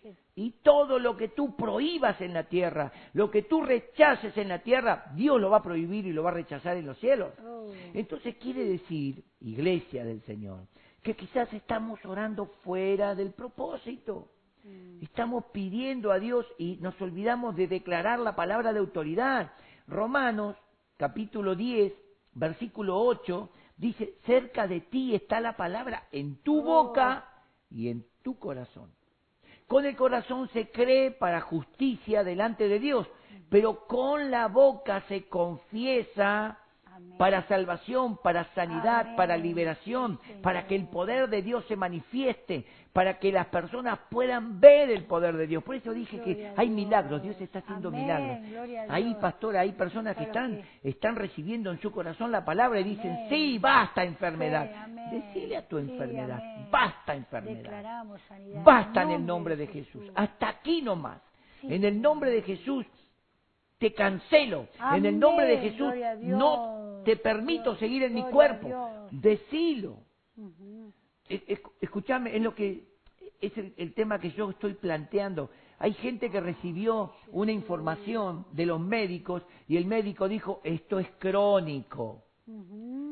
Sí. Y todo lo que tú prohíbas en la tierra, lo que tú rechaces en la tierra, Dios lo va a prohibir y lo va a rechazar en los cielos. Oh. Entonces quiere decir, iglesia del Señor, que quizás estamos orando fuera del propósito. Mm. Estamos pidiendo a Dios y nos olvidamos de declarar la palabra de autoridad. Romanos, capítulo 10, versículo 8, dice, cerca de ti está la palabra en tu Oh. boca y en tu corazón. Con el corazón se cree para justicia delante de Dios, pero con la boca se confiesa. Para salvación, para sanidad, Amén. para liberación, Señor. para que el poder de Dios se manifieste, para que las personas puedan ver el poder de Dios. Por eso dije que Gloria hay milagros, Dios está haciendo Amén, milagros. Ahí, pastora, hay personas que están, están recibiendo en su corazón la palabra y dicen, Amén. sí, basta enfermedad. Decile a tu Sí, enfermedad, basta enfermedad. Basta en el nombre de Jesús. Hasta aquí nomás. Sí. En el nombre de Jesús te cancelo. En el nombre de Jesús no te permito seguir en mi cuerpo. Decilo. Es- es- Escúchame, es lo que es el, el tema que yo estoy planteando. Hay gente que recibió una información de los médicos y el médico dijo, esto es crónico.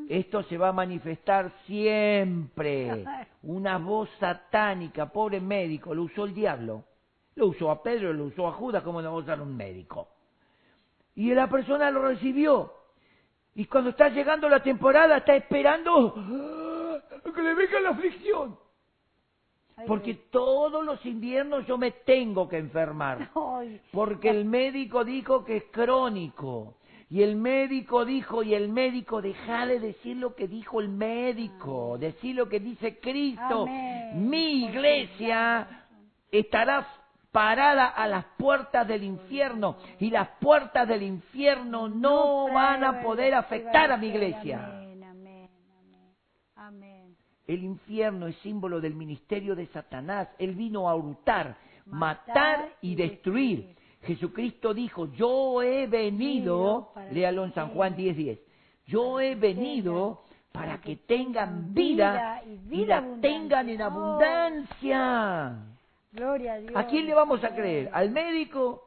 Esto se va a manifestar siempre. Una voz satánica, pobre médico, lo usó el diablo. Lo usó a Pedro, lo usó a Judas, como no va a usar un médico. Y la persona lo recibió. Y cuando está llegando la temporada, está esperando ¡ah! que le venga la aflicción. Porque todos los inviernos yo me tengo que enfermar. Porque el médico dijo que es crónico. Y el médico dijo, y el médico, deja de decir lo que dijo el médico, decir lo que dice Cristo. Amén. Mi iglesia estará parada a las puertas del infierno y las puertas del infierno no van a poder afectar a mi iglesia. El infierno es símbolo del ministerio de Satanás. Él vino a hurtar, Matar y destruir. Jesucristo dijo, yo he venido, léalo en San Juan 10:10, yo he venido para que tengan vida y la tengan en abundancia. Gloria a Dios. ¿A quién le vamos a creer? ¿Al médico?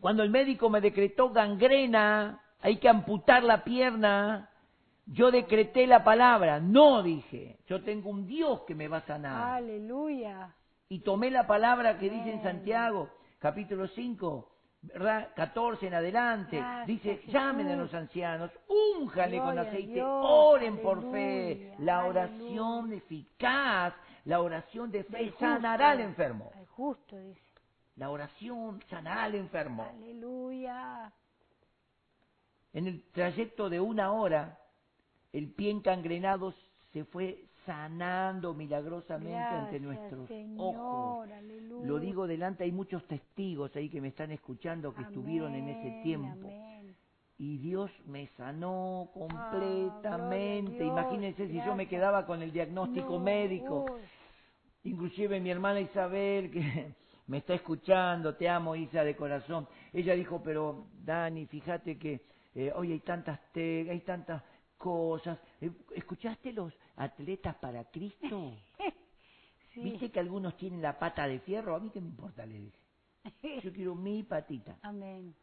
Cuando el médico me decretó gangrena, hay que amputar la pierna, yo decreté la palabra, no dije, yo tengo un Dios que me va a sanar. Aleluya. Y tomé la palabra que dice en. Santiago, capítulo 5, ¿verdad? 14 en adelante, Gracias, dice, Jesús. llamen a los ancianos, únjale con Gloria aceite, oren por fe, la oración aleluya. eficaz, la oración de fe sanará al enfermo. al justo, dice. La oración sanará al enfermo. Aleluya. En el trayecto de una hora, el pie encangrenado se fue sanando milagrosamente ante nuestros Señor. ojos. Aleluya. Lo digo delante, hay muchos testigos ahí que me están escuchando que estuvieron en ese tiempo. amén. Y Dios me sanó Ah, completamente. gloria a Dios, Imagínense si yo me quedaba con el diagnóstico No, médico. uy, Inclusive mi hermana Isabel, que me está escuchando, te amo Isa de corazón, ella dijo, pero Dani, fíjate que eh, hoy hay tantas te hay tantas cosas. Eh, ¿Escuchaste los atletas para Cristo? Sí. ¿Viste que algunos tienen la pata de fierro? A mí qué me importa, le dije. Yo quiero mi patita. Amén.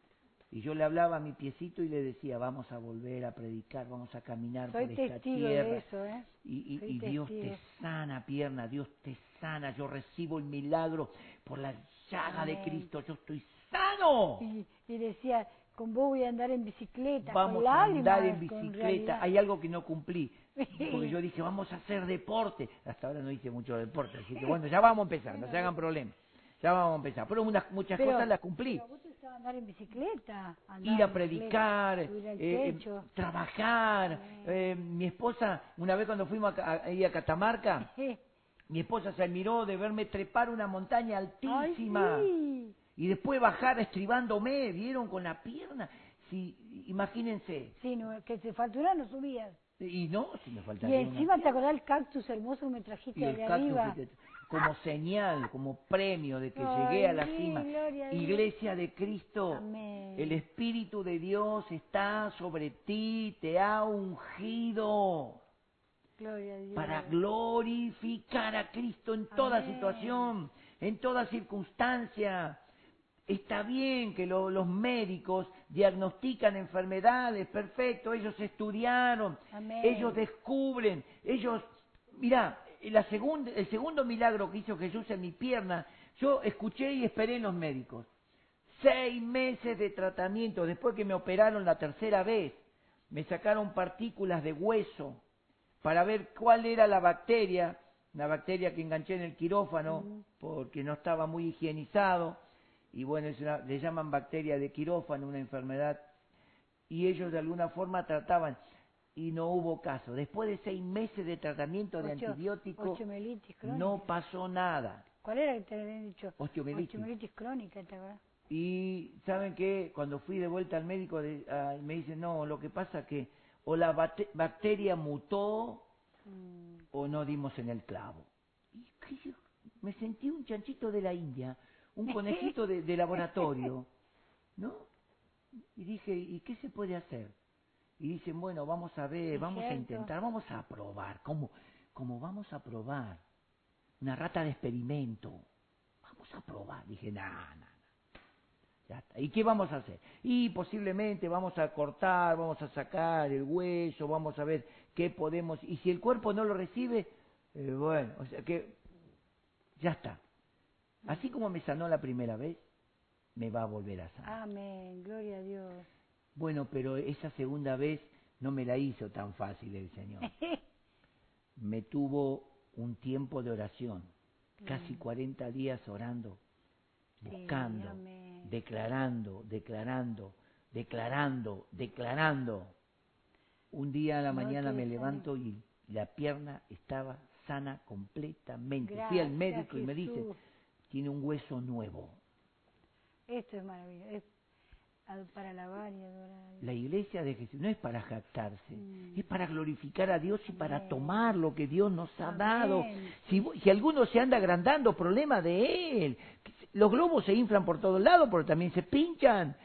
Y yo le hablaba a mi piecito y le decía, vamos a volver a predicar, vamos a caminar Soy por esta testigo tierra. de eso, ¿eh? Y, y- Dios te sana, pierna, Dios te sana. Yo recibo el milagro por la llaga de. Cristo. Yo estoy sano. Y, y decía, con vos voy a andar en bicicleta, Vamos con a andar en bicicleta. Hay algo que no cumplí. Porque yo dije, vamos a hacer deporte. Hasta ahora no hice mucho deporte. Así que bueno, ya vamos a empezar. No se hagan problemas. Ya vamos a empezar. Pero unas, muchas Pero- cosas las cumplí. pero gustaba andar en bicicleta. andar ir a predicar, bicicleta, eh, techo. trabajar. Eh, mi esposa, una vez cuando fuimos a, a, ir a Catamarca, mi esposa se admiró de verme trepar una montaña altísima Ay, sí. y después bajar estribándome, vieron con la pierna. Si, imagínense, Sí, no, que te faltara no subías. y no, si me Y faltaría una- encima te acordás el cactus hermoso que me trajiste y de arriba. que te- como señal, como premio de que Ay, llegué a la cima. gloria. Iglesia de Cristo, Amén. el Espíritu de Dios está sobre ti, te ha ungido Gloria a Dios. para glorificar a Cristo en toda Amén. situación, en toda circunstancia. Está bien que lo- los médicos diagnostican enfermedades, perfecto, ellos estudiaron, Amén. ellos descubren, ellos, mirá, la segunda, el segundo milagro que hizo Jesús en mi pierna, yo escuché y esperé en los médicos. Seis meses de tratamiento, después que me operaron la tercera vez, me sacaron partículas de hueso para ver cuál era la bacteria, la bacteria que enganché en el quirófano porque no estaba muy higienizado, y bueno, es una- le llaman bacteria de quirófano, una enfermedad, y ellos de alguna forma trataban, y no hubo caso. Después de seis meses de tratamiento de Osteo- antibiótico, osteomielitis crónica. no pasó nada. ¿Cuál era que te habían dicho? Osteomielitis. Osteomielitis crónica. Y saben qué, cuando fui de vuelta al médico de- me dice, no, lo que pasa que o la bacteria mutó Mm, o no dimos en el clavo. Y yo- me sentí un chanchito de la India, un conejito de, de laboratorio, ¿no? Y dije, ¿y qué se puede hacer? Y dicen, bueno, vamos a ver, Es vamos a intentar, vamos a probar. ¿Cómo? ¿Cómo vamos a probar? Una rata de experimento. Vamos a probar. Dije, no, no. Ya está. ¿Y qué vamos a hacer? Y posiblemente vamos a cortar, vamos a sacar el hueso, vamos a ver qué podemos. Y si el cuerpo no lo recibe, eh, bueno, o sea que ya está. Así como me sanó la primera vez, me va a volver a sanar. Amén, gloria a Dios. Bueno, pero esa segunda vez no me la hizo tan fácil el Señor. Me tuvo un tiempo de oración, casi 40 días orando, buscando, declarando, declarando, declarando, declarando. Un día a la No mañana me levanto y la pierna estaba sana completamente. Fui al médico y me dice, tiene un hueso nuevo. Esto es maravilloso. Es para alabar y adorar. La iglesia de Jesús no es para jactarse, Mm. es para glorificar a Dios y para tomar lo que Dios nos ha Amén. dado. Si, si alguno se anda agrandando, problema de él. Los globos se inflan por todos lados, pero también se pinchan.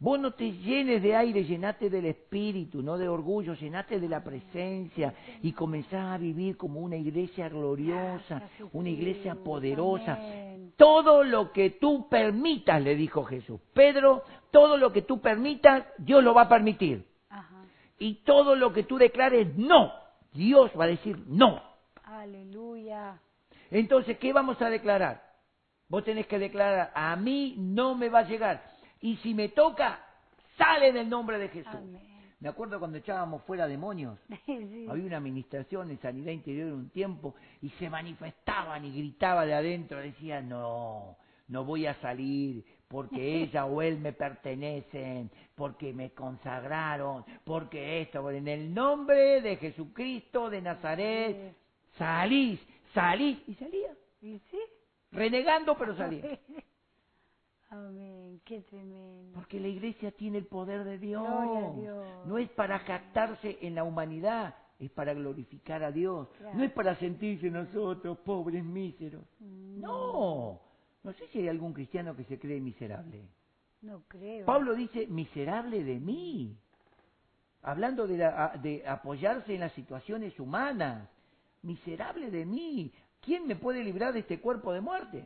Vos no te llenes de aire, llenate del espíritu, no de orgullo, llenate de la presencia y comenzá a vivir como una iglesia gloriosa, una iglesia poderosa. Todo lo que tú permitas, le dijo Jesús. Pedro, todo lo que tú permitas, Dios lo va a permitir. Y todo lo que tú declares no, Dios va a decir no. Aleluya. Entonces, ¿qué vamos a declarar? Vos tenés que declarar, a mí no me va a llegar. Y si me toca, sale en el nombre de Jesús. Amén. Me acuerdo cuando echábamos fuera demonios. Sí. Había una administración en sanidad interior un tiempo y se manifestaban y gritaban de adentro, decían, no, no voy a salir porque ella o él me pertenecen, porque me consagraron, porque esto, en el nombre de Jesucristo de Nazaret, salís, salís y salía, ¿Y sí? renegando pero salía. Amén. Qué tremendo. Porque la iglesia tiene el poder de Dios. Gloria a Dios. No es para jactarse en la humanidad, es para glorificar a Dios. Claro. No es para sentirse nosotros pobres míseros. Mm, No. No sé si hay algún cristiano que se cree miserable. No creo. Pablo dice, miserable de mí. Hablando de, la- de apoyarse en las situaciones humanas. Miserable de mí. ¿quién me puede librar de este cuerpo de muerte?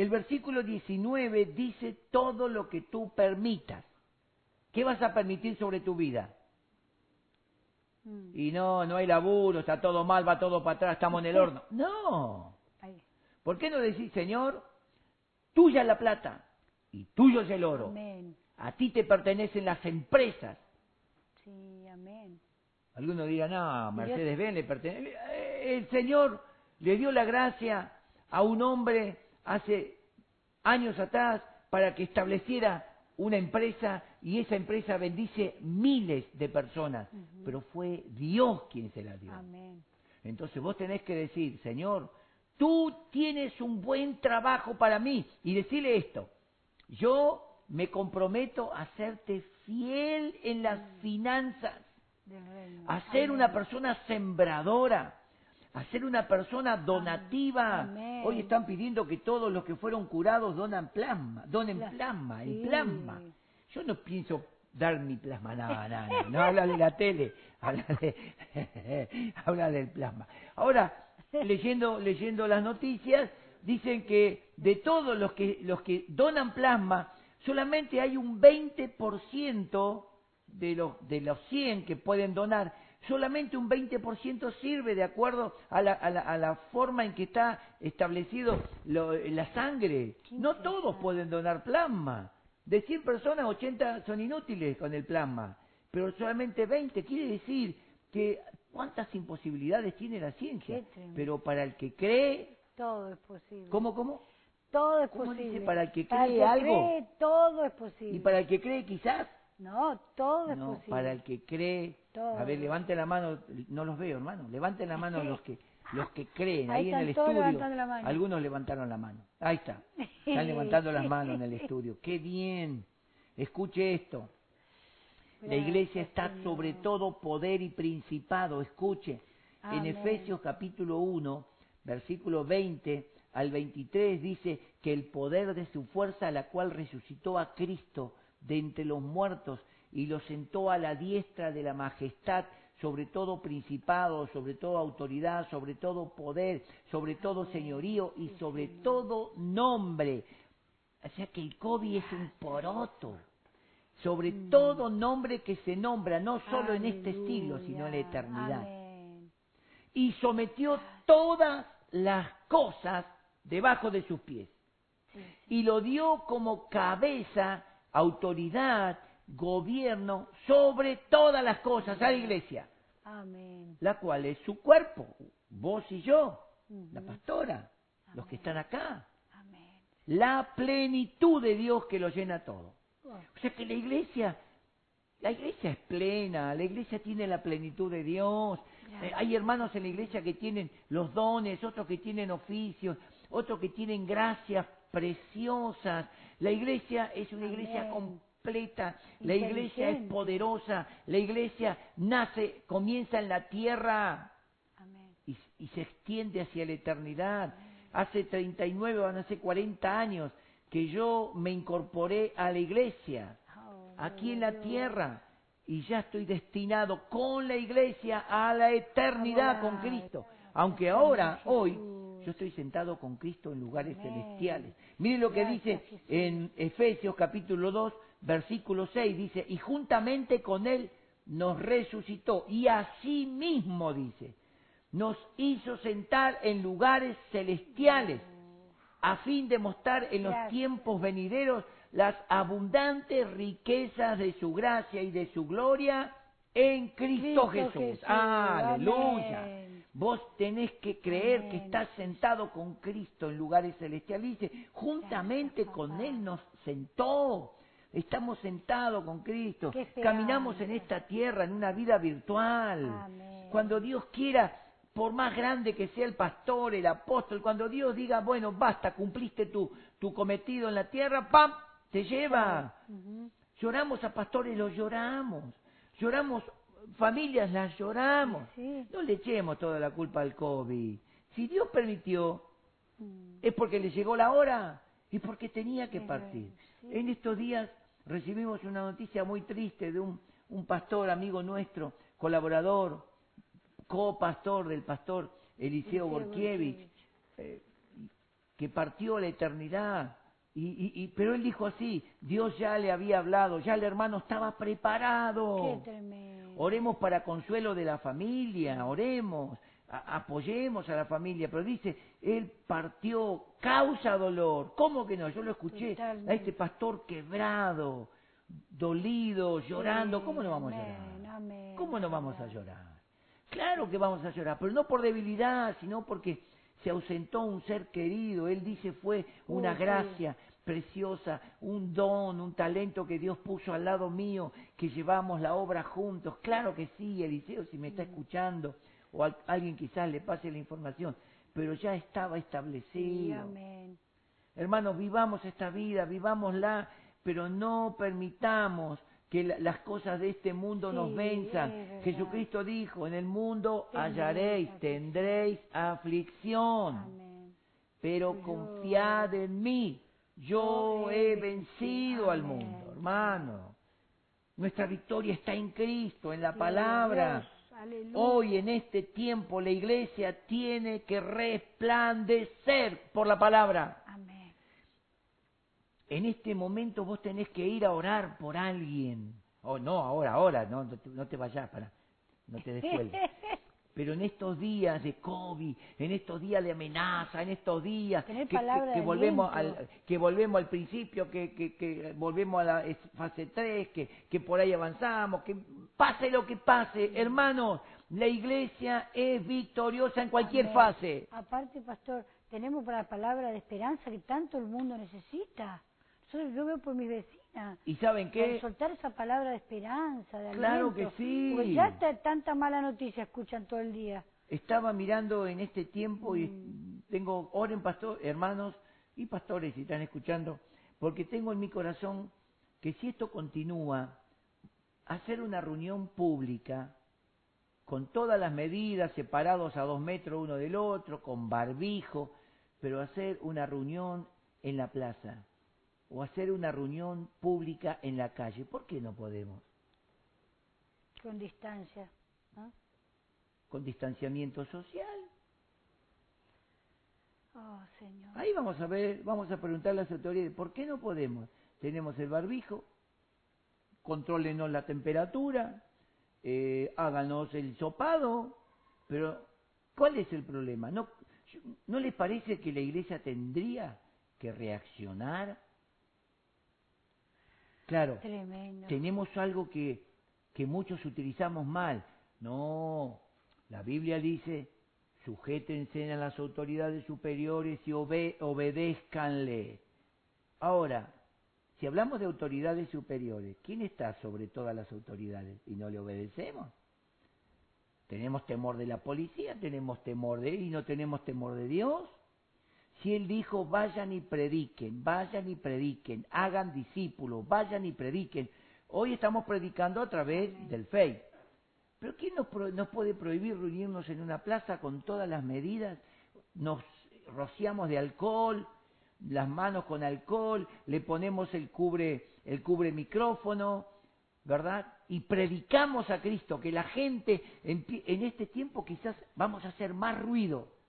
El versículo 19 dice todo lo que tú permitas. ¿Qué vas a permitir sobre tu vida? Mm. Y no, no hay laburo, está todo mal, va todo para atrás, estamos en el horno. No. ¿Por qué no decir, Señor, tuya es la plata y tuyo es el oro? Amén. A ti te pertenecen las empresas. Sí, amén. Algunos dirán, no, Mercedes Benz le pertenece. El Señor le dio la gracia a un hombre hace años atrás para que estableciera una empresa y esa empresa bendice miles de personas, pero fue Dios quien se la dio. Amén. Entonces vos tenés que decir, Señor, tú tienes un buen trabajo para mí y decirle esto, yo me comprometo a serte fiel en las finanzas Del reino. a ser una persona sembradora, a ser una persona donativa. Amén. Hoy están pidiendo que todos los que fueron curados donan plasma, donen Pla- plasma, el plasma. Yo no pienso dar mi plasma, no, no, no, no habla de la tele, habla, de, habla del plasma. Ahora, leyendo, leyendo las noticias, dicen que de todos los que, los que donan plasma, solamente hay un 20% de los, de los 100 que pueden donar, solamente un 20% sirve de acuerdo a la, a la, a la forma en que está establecido lo- la sangre. No todos pueden donar plasma. De 100 personas, 80 son inútiles con el plasma, pero solamente 20. Quiere decir que cuántas imposibilidades tiene la ciencia. Pero para el que cree, Todo es posible. ¿cómo, cómo? Todo es ¿Cómo posible. dice? Para el que Para cree que algo. cree, todo es posible. Y para el que cree quizás, No, todo es posible. para el que cree. Todo. A ver, levante la mano, no los veo, hermano. Levanten la mano los que los que creen Ahí ahí, en el estudio. levantando la mano. Algunos levantaron la mano. Ahí está. Están levantando las manos en el estudio. Qué bien. Escuche esto. La iglesia está sobre todo poder y principado. Escuche. En. Efesios capítulo 1, versículo 20 al 23 dice que el poder de su fuerza, la cual resucitó a Cristo de entre los muertos y lo sentó a la diestra de la majestad, sobre todo principado, sobre todo autoridad, sobre todo poder, sobre todo señorío y sobre todo nombre. O sea que el COVID es un poroto. Sobre Mm. todo nombre que se nombra, no solo en este siglo, sino en la eternidad. Y sometió todas las cosas debajo de sus pies. Y lo dio como cabeza, autoridad, gobierno sobre todas las cosas a la iglesia, Amén. la cual es su cuerpo, vos y yo, la pastora, los que están acá, Amén. la plenitud de Dios que lo llena todo. O sea que la iglesia, la iglesia es plena, la iglesia tiene la plenitud de Dios. Eh, hay hermanos en la iglesia que tienen los dones, otros que tienen oficios, otros que tienen gracias preciosas. La iglesia es una iglesia Amén. Completa, la iglesia es poderosa, la iglesia nace, comienza en la tierra Amén. y, y se extiende hacia la eternidad. Hace 39, van a ser 40 años que yo me incorporé a la iglesia, Oh, aquí en la tierra, y ya estoy destinado con la iglesia a la eternidad con Cristo. Aunque ahora, hoy, yo estoy sentado con Cristo en lugares Amén. celestiales. Mire lo que Gracias, dice en Efesios capítulo 2, versículo 6, dice, y juntamente con Él nos resucitó, y así mismo dice, nos hizo sentar en lugares celestiales, a fin de mostrar en los tiempos venideros las abundantes riquezas de su gracia y de su gloria en Cristo, Cristo Jesús. Jesús. Aleluya. Amén. Vos tenés que creer que estás sentado con Cristo en lugares celestiales. Dice, juntamente Gracias, con. Él nos sentó. Estamos sentados con Cristo. Caminamos en esta tierra en una vida virtual. Amén. Cuando Dios quiera, por más grande que sea el pastor, el apóstol, cuando Dios diga, bueno, basta, cumpliste tu, tu cometido en la tierra, ¡pam! Te lleva. Lloramos a pastores, los lloramos. Lloramos familias, las lloramos. Sí. No le echemos toda la culpa al COVID. Si Dios permitió, Mm. es porque le llegó la hora y porque tenía que partir. sí. En estos días recibimos una noticia muy triste de un, un pastor, amigo nuestro, colaborador, copastor del pastor Eliseo Borkiewicz. eh, que partió a la eternidad. Y, y- y- pero él dijo así, Dios ya le había hablado, ya el hermano estaba preparado. Qué tremendo. Oremos para consuelo de la familia, oremos, a- apoyemos a la familia, pero dice, él partió, causa dolor. ¿Cómo que no? Yo lo escuché Totalmente. a este pastor quebrado, dolido, llorando. ¿Cómo no vamos a llorar? amén, ¿Cómo no vamos a llorar? Claro que vamos a llorar, pero no por debilidad, sino porque se ausentó un ser querido. Él dice fue una sí. gracia preciosa, un don, un talento que Dios puso al lado mío, que llevamos la obra juntos. Claro que sí, Eliseo, si me está escuchando, o al- alguien quizás le pase la información, pero ya estaba establecido. Hermanos, vivamos esta vida, vivámosla, pero no permitamos que la- las cosas de este mundo Sí, nos venzan. Jesucristo dijo, en el mundo Tendréis hallaréis, tendréis aflicción, Amén. pero confiad en mí, yo he vencido al mundo, hermano. Nuestra victoria está en Cristo, en la a palabra. Aleluya. Hoy en este tiempo la iglesia tiene que resplandecer por la palabra. Amén. En este momento vos tenés que ir a orar por alguien. Oh, no, ahora, ahora, no, no te, no te vayas, para, no te descuelgues. Pero en estos días de COVID, en estos días de amenaza, en estos días que, que- que volvemos al, que volvemos al principio, que, que, que volvemos a la fase 3, que, que por ahí avanzamos, que pase lo que pase, hermanos, la iglesia es victoriosa en cualquier Amén. fase. Aparte, pastor, tenemos para la palabra de esperanza que tanto el mundo necesita. Yo veo por mis vecinas. ¿Y saben qué? soltar esa palabra de esperanza, de Claro que sí. Porque ya está tanta mala noticia escuchan todo el día. Estaba mirando en este tiempo y Mm. tengo, oren pastor, hermanos y pastores si están escuchando, porque tengo en mi corazón que si esto continúa, hacer una reunión pública con todas las medidas, separados a dos metros uno del otro, con barbijo, pero hacer una reunión en la plaza o hacer una reunión pública en la calle. ¿Por qué no podemos? Con distancia. ¿no? Con distanciamiento social. Oh, Señor. Ahí vamos a ver, vamos a preguntar a las autoridades, ¿por qué no podemos? Tenemos el barbijo, contrólenos la temperatura, eh, háganos el sopado, pero ¿cuál es el problema? ¿No, ¿No les parece que la iglesia tendría que reaccionar? Claro, Tremendo. tenemos algo que, que muchos utilizamos mal. No, la Biblia dice, sujétense a las autoridades superiores y obe- obedézcanle. Ahora, si hablamos de autoridades superiores, ¿quién está sobre todas las autoridades y no le obedecemos? ¿Tenemos temor de la policía? ¿Tenemos temor de él y no tenemos temor de Dios? Si Él dijo, vayan y prediquen, vayan y prediquen, hagan discípulos, vayan y prediquen. Hoy estamos predicando a través del FEI. Pero ¿quién nos, pro- nos puede prohibir reunirnos en una plaza con todas las medidas? Nos rociamos de alcohol, las manos con alcohol, le ponemos el cubre, el cubre micrófono, ¿verdad? Y predicamos a Cristo, que la gente en este tiempo quizás vamos a hacer más ruido.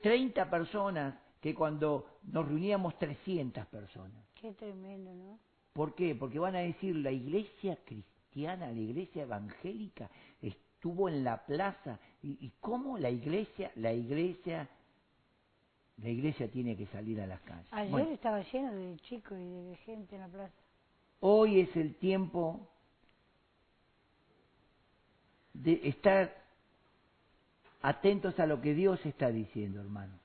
30 personas que cuando nos reuníamos 300 personas. Qué tremendo, ¿no? ¿Por qué? Porque van a decir la iglesia cristiana, la iglesia evangélica estuvo en la plaza. ¿Y, y cómo la iglesia, la iglesia, la iglesia tiene que salir a las calles? Ayer Bueno, estaba lleno de chicos y de gente en la plaza. hoy es el tiempo de estar atentos a lo que Dios está diciendo, hermano.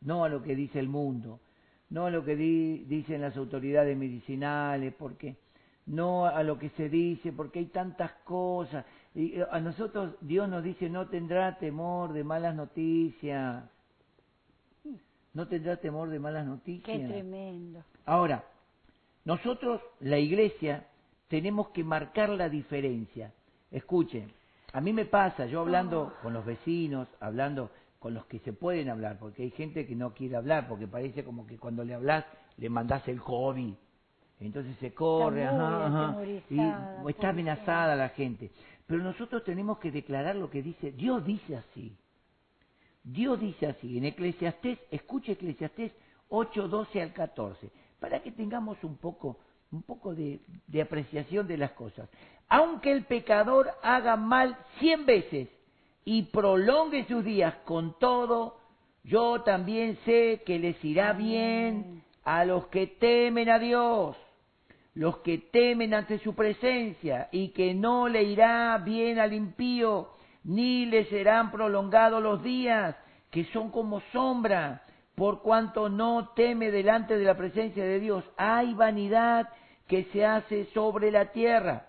No a lo que dice el mundo, no a lo que di- dicen las autoridades medicinales, porque no a lo que se dice, porque hay tantas cosas. Y eh, a nosotros Dios nos dice, no tendrá temor de malas noticias. No tendrá temor de malas noticias. Qué tremendo. Ahora, nosotros, la iglesia, tenemos que marcar la diferencia. Escuchen, a mí me pasa, yo hablando con los vecinos, hablando con los que se pueden hablar, porque hay gente que no quiere hablar, porque parece como que cuando le hablas le mandás el COVID. Entonces se corre, Está ajá, ajá, y está amenazada la gente. Pero nosotros tenemos que declarar lo que dice, Dios dice así. Dios dice así en Eclesiastés, escuche Eclesiastés 8, 12 al 14, para que tengamos un poco, un poco de, de apreciación de las cosas. Aunque el pecador haga mal cien veces y prolongue sus días con todo, yo también sé que les irá bien a los que temen a Dios, los que temen ante su presencia, y que no le irá bien al impío, ni le serán prolongados los días, que son como sombra, por cuanto no teme delante de la presencia de Dios. Hay vanidad que se hace sobre la tierra.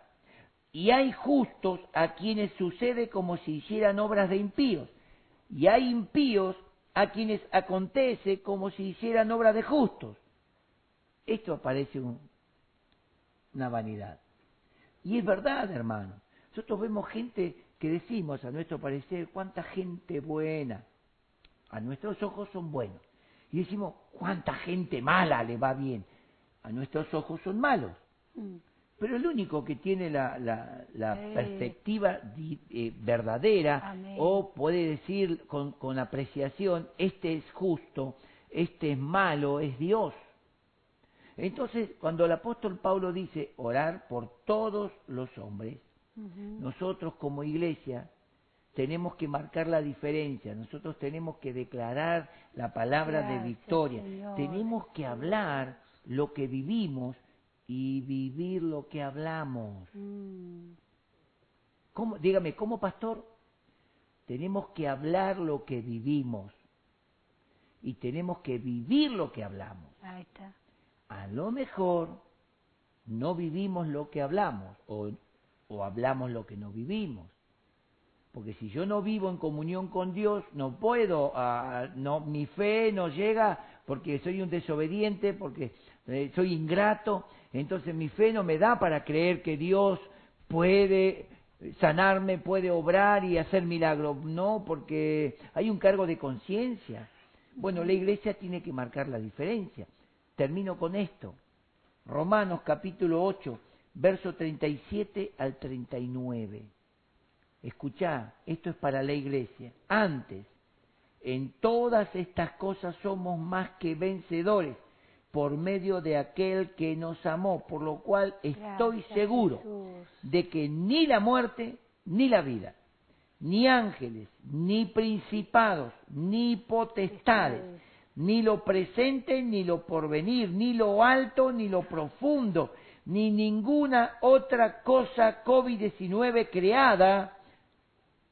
Y hay justos a quienes sucede como si hicieran obras de impíos. Y hay impíos a quienes acontece como si hicieran obras de justos. Esto parece una vanidad. Y es verdad, hermano. Nosotros vemos gente que decimos, a nuestro parecer, cuánta gente buena. A nuestros ojos son buenos. Y decimos, cuánta gente mala le va bien. A nuestros ojos son malos. Mm. Pero el único que tiene la, la, perspectiva eh, verdadera o puede decir con, con apreciación, este es justo, este es malo, es Dios. Entonces, cuando el apóstol Pablo dice orar por todos los hombres, nosotros como iglesia tenemos que marcar la diferencia, nosotros tenemos que declarar la palabra de victoria, tenemos que hablar lo que vivimos y vivir lo que hablamos. Mm. ¿Cómo, dígame, ¿cómo pastor? Tenemos que hablar lo que vivimos y tenemos que vivir lo que hablamos. Ahí está. A lo mejor no vivimos lo que hablamos o, o hablamos lo que no vivimos. Porque si yo no vivo en comunión con Dios, no puedo, ah, no, mi fe no llega porque soy un desobediente, porque eh, soy ingrato, entonces mi fe no me da para creer que Dios puede sanarme, puede obrar y hacer milagros. No, porque hay un cargo de conciencia. Bueno, la iglesia tiene que marcar la diferencia. Termino con esto. Romanos capítulo 8, verso 37 al 39. Escuchá, esto es para la iglesia. Antes, en todas estas cosas somos más que vencedores por medio de aquel que nos amó, por lo cual estoy seguro de que ni la muerte, ni la vida, ni ángeles, ni principados, ni potestades, ni lo presente, ni lo porvenir, ni lo alto, ni lo profundo, ni ninguna otra cosa COVID-19 creada.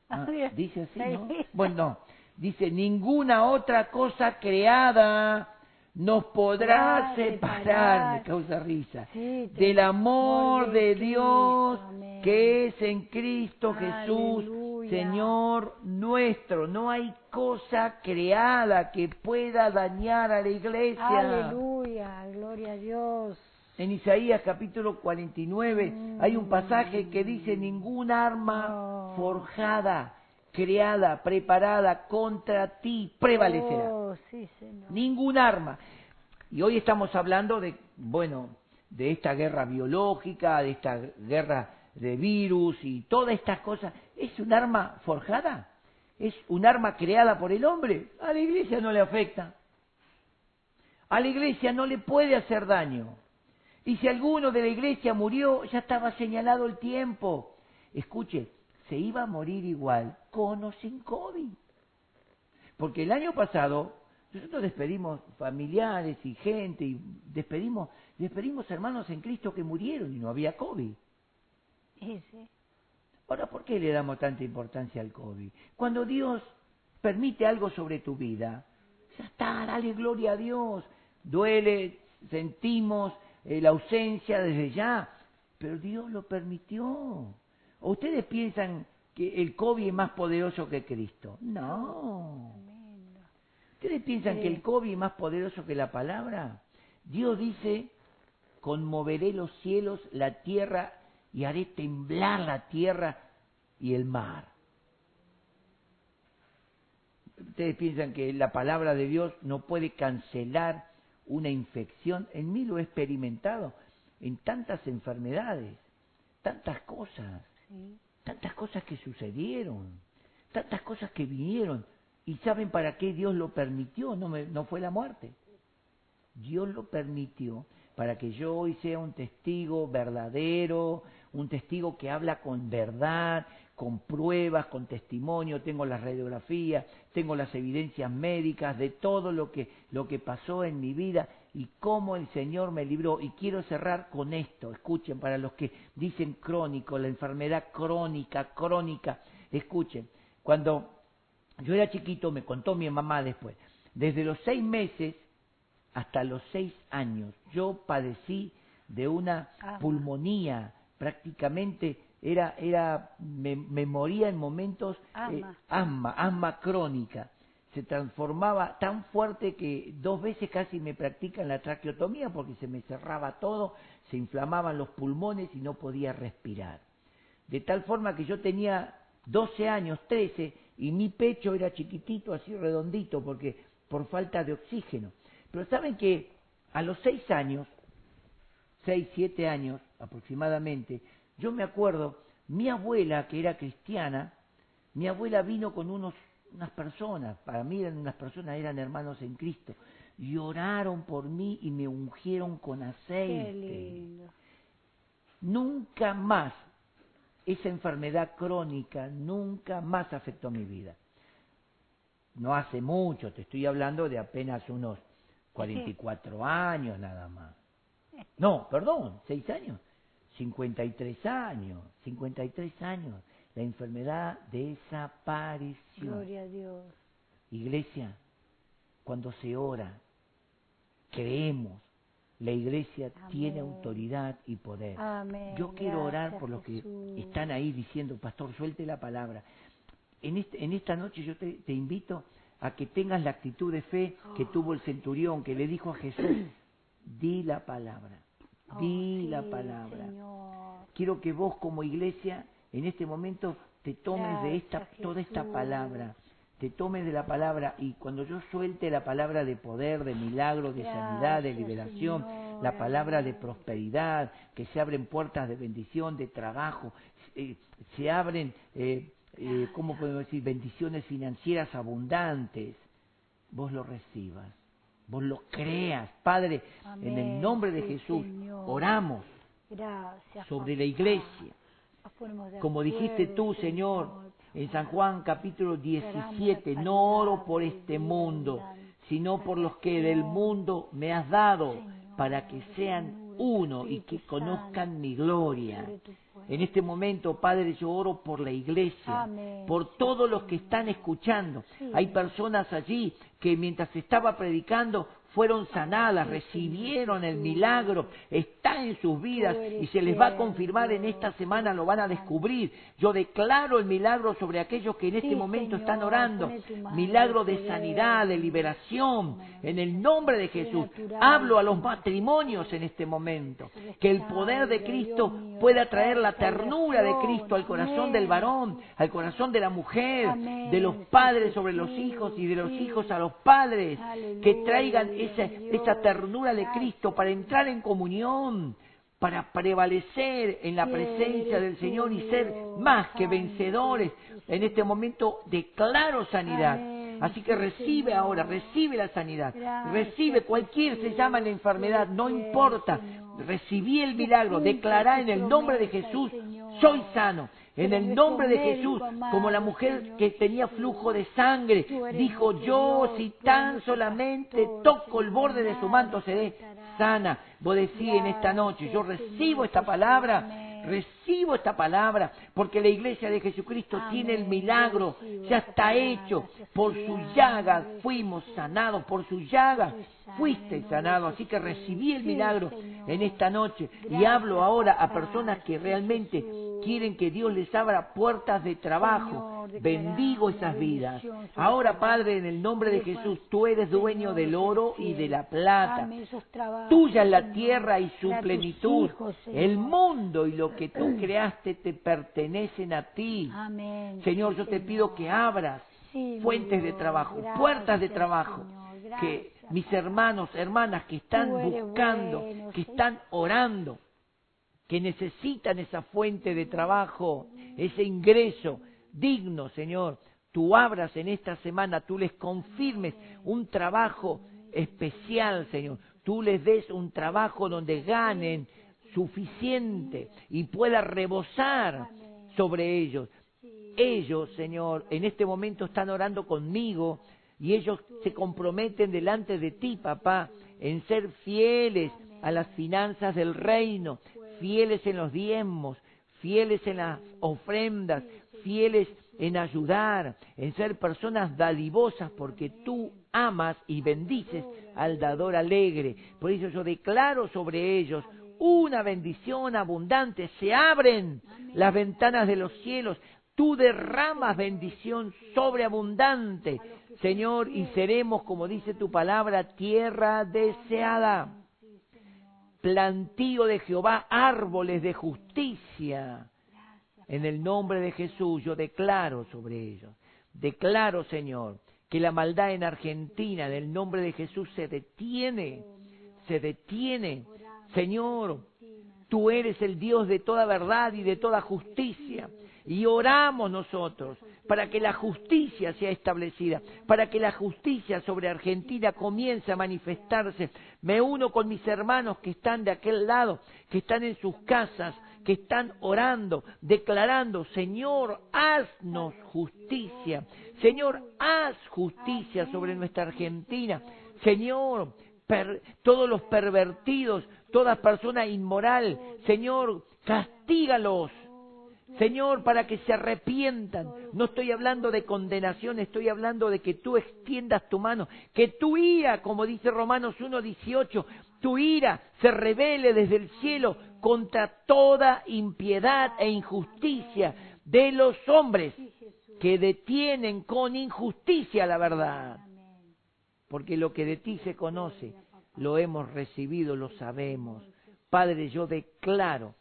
Ah, dice así, ¿no? Bueno, dice ninguna otra cosa creada nos podrá separar, me causa risa, del amor de Dios que es en Cristo Jesús, Señor nuestro. No hay cosa creada que pueda dañar a la iglesia. Aleluya, gloria a Dios. En Isaías capítulo 49 mm. hay un pasaje que dice, ningún arma forjada creada, preparada contra ti, prevalecerá. Oh, Ningún arma. Y hoy estamos hablando de, bueno, de esta guerra biológica, de esta guerra de virus y todas estas cosas. ¿Es un arma forjada? ¿Es un arma creada por el hombre? A la iglesia no le afecta. A la iglesia no le puede hacer daño. Y si alguno de la iglesia murió, ya estaba señalado el tiempo. Escuche, se iba a morir igual con o sin COVID. Porque el año pasado nosotros despedimos familiares y gente y despedimos, despedimos hermanos en Cristo que murieron y no había COVID. Ahora, ¿por qué le damos tanta importancia al COVID? Cuando Dios permite algo sobre tu vida, ya está, dale gloria a Dios. Duele, sentimos eh, la ausencia desde ya, pero Dios lo permitió. ¿O ustedes piensan que el COVID es más poderoso que Cristo? No. ¿Ustedes piensan que el COVID es más poderoso que la palabra? Dios dice, conmoveré los cielos, la tierra, y haré temblar la tierra y el mar. ¿Ustedes piensan que la palabra de Dios no puede cancelar una infección? En mí lo he experimentado, en tantas enfermedades, tantas cosas tantas cosas que sucedieron, tantas cosas que vinieron. ¿Y saben para qué Dios lo permitió? No, me, no fue la muerte. Dios lo permitió para que yo hoy sea un testigo verdadero, un testigo que habla con verdad, con pruebas, con testimonio, tengo las radiografías, tengo las evidencias médicas de todo lo que, lo que pasó en mi vida y cómo el Señor me libró. Y quiero cerrar con esto, escuchen, para los que dicen crónico, la enfermedad crónica, crónica, escuchen, cuando yo era chiquito, me contó mi mamá después, desde los seis meses hasta los seis años, yo padecí de una pulmonía, prácticamente era, era, me, moría en momentos eh, asma, asma crónica. Se transformaba tan fuerte que dos veces casi me practican la traqueotomía porque se me cerraba todo, se inflamaban los pulmones y no podía respirar. De tal forma que yo tenía 12 años, 13, y mi pecho era chiquitito, así redondito, porque por falta de oxígeno. Pero saben que a los 6 años, 6, 7 años aproximadamente, yo me acuerdo, mi abuela, que era cristiana, mi abuela vino con unos, unas personas, para mí eran unas personas, eran hermanos en Cristo, y oraron por mí y me ungieron con aceite. Nunca más esa enfermedad crónica, nunca más afectó mi vida. No hace mucho, te estoy hablando de apenas unos 44 años nada más. No, perdón, 6 años. 53 años, 53 años, la enfermedad desapareció. Gloria a Dios. Iglesia, cuando se ora, creemos, la iglesia tiene autoridad y poder. Yo quiero orar por los que están ahí diciendo, pastor, suelte la palabra. En, este, en esta noche yo te, te invito a que tengas la actitud de fe que oh. tuvo el centurión, que le dijo a Jesús, di la palabra Di la palabra. Quiero que vos como iglesia en este momento te tomes de esta, toda esta palabra, te tomes de la palabra y cuando yo suelte la palabra de poder, de milagro, de sanidad, de liberación, la palabra de prosperidad, que se abren puertas de bendición, de trabajo, eh, se abren, eh, eh, ¿cómo podemos decir?, bendiciones financieras abundantes, vos lo recibas vos lo creas. Padre, en el nombre de Jesús, oramos sobre la iglesia. Como dijiste tú, Señor, en San Juan capítulo 17, no oro por este mundo, sino por los que del mundo me has dado, para que sean uno y que conozcan mi gloria. En este momento, Padre, yo oro por la iglesia, por todos los que están escuchando. Hay personas allí que mientras estaba predicando fueron sanadas, recibieron el milagro, está en sus vidas y se les va a confirmar en esta semana, lo van a descubrir. Yo declaro el milagro sobre aquellos que en este momento están orando, milagro de sanidad, de liberación, en el nombre de Jesús. Hablo a los matrimonios en este momento, que el poder de Cristo pueda traer la ternura de Cristo al corazón del varón, al corazón de la mujer, de los padres sobre los hijos y de los hijos a los padres, que traigan esa, esa ternura de Cristo para entrar en comunión, para prevalecer en la presencia del Señor y ser más que vencedores. En este momento declaro sanidad. Así que recibe ahora, recibe la sanidad, recibe cualquier se llama la enfermedad, no importa, recibí el milagro, declará en el nombre de Jesús, soy sano. En el nombre de Jesús, como la mujer que tenía flujo de sangre, dijo, yo si tan solamente toco el borde de su manto seré sana. Vos decís en esta noche, yo recibo esta palabra Recibo esta palabra porque la iglesia de Jesucristo tiene el milagro, ya está hecho. Por su llaga fuimos sanados, por su llaga fuiste sanado. Así que recibí el milagro en esta noche y hablo ahora a personas que realmente quieren que Dios les abra puertas de trabajo. Bendigo esas vidas. Ahora, Padre, en el nombre de Jesús, tú eres dueño del oro y de la plata. Tuya es la tierra y su plenitud. El mundo y lo que tú creaste te pertenecen a ti. Señor, yo te pido que abras fuentes de trabajo, puertas de trabajo. Que mis hermanos, hermanas que están buscando, que están orando, que necesitan esa fuente de trabajo, ese ingreso digno, Señor, tú abras en esta semana, tú les confirmes un trabajo especial, Señor. Tú les des un trabajo donde ganen suficiente y pueda rebosar sobre ellos. Ellos, Señor, en este momento están orando conmigo y ellos se comprometen delante de ti, papá, en ser fieles a las finanzas del reino, fieles en los diezmos, fieles en las ofrendas, fieles en ayudar, en ser personas dadivosas, porque tú amas y bendices al dador alegre. Por eso yo declaro sobre ellos una bendición abundante. Se abren las ventanas de los cielos. Tú derramas bendición sobreabundante, Señor, y seremos, como dice tu palabra, tierra deseada. Plantío de Jehová, árboles de justicia. En el nombre de Jesús yo declaro sobre ellos. Declaro, Señor, que la maldad en Argentina, en el nombre de Jesús, se detiene, se detiene. Señor, tú eres el Dios de toda verdad y de toda justicia. Y oramos nosotros para que la justicia sea establecida, para que la justicia sobre Argentina comience a manifestarse. Me uno con mis hermanos que están de aquel lado, que están en sus casas, que están orando, declarando, Señor, haznos justicia. Señor, haz justicia sobre nuestra Argentina. Señor, todos los pervertidos, toda persona inmoral, Señor, castígalos. Señor, para que se arrepientan. No estoy hablando de condenación, estoy hablando de que tú extiendas tu mano, que tu ira, como dice Romanos 1.18, tu ira se revele desde el cielo contra toda impiedad e injusticia de los hombres que detienen con injusticia la verdad. Porque lo que de ti se conoce, lo hemos recibido, lo sabemos. Padre, yo declaro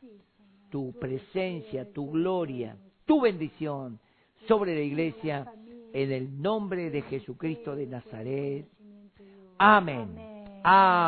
tu presencia, tu gloria, tu bendición sobre la iglesia en el nombre de Jesucristo de Nazaret. Amén. Amén.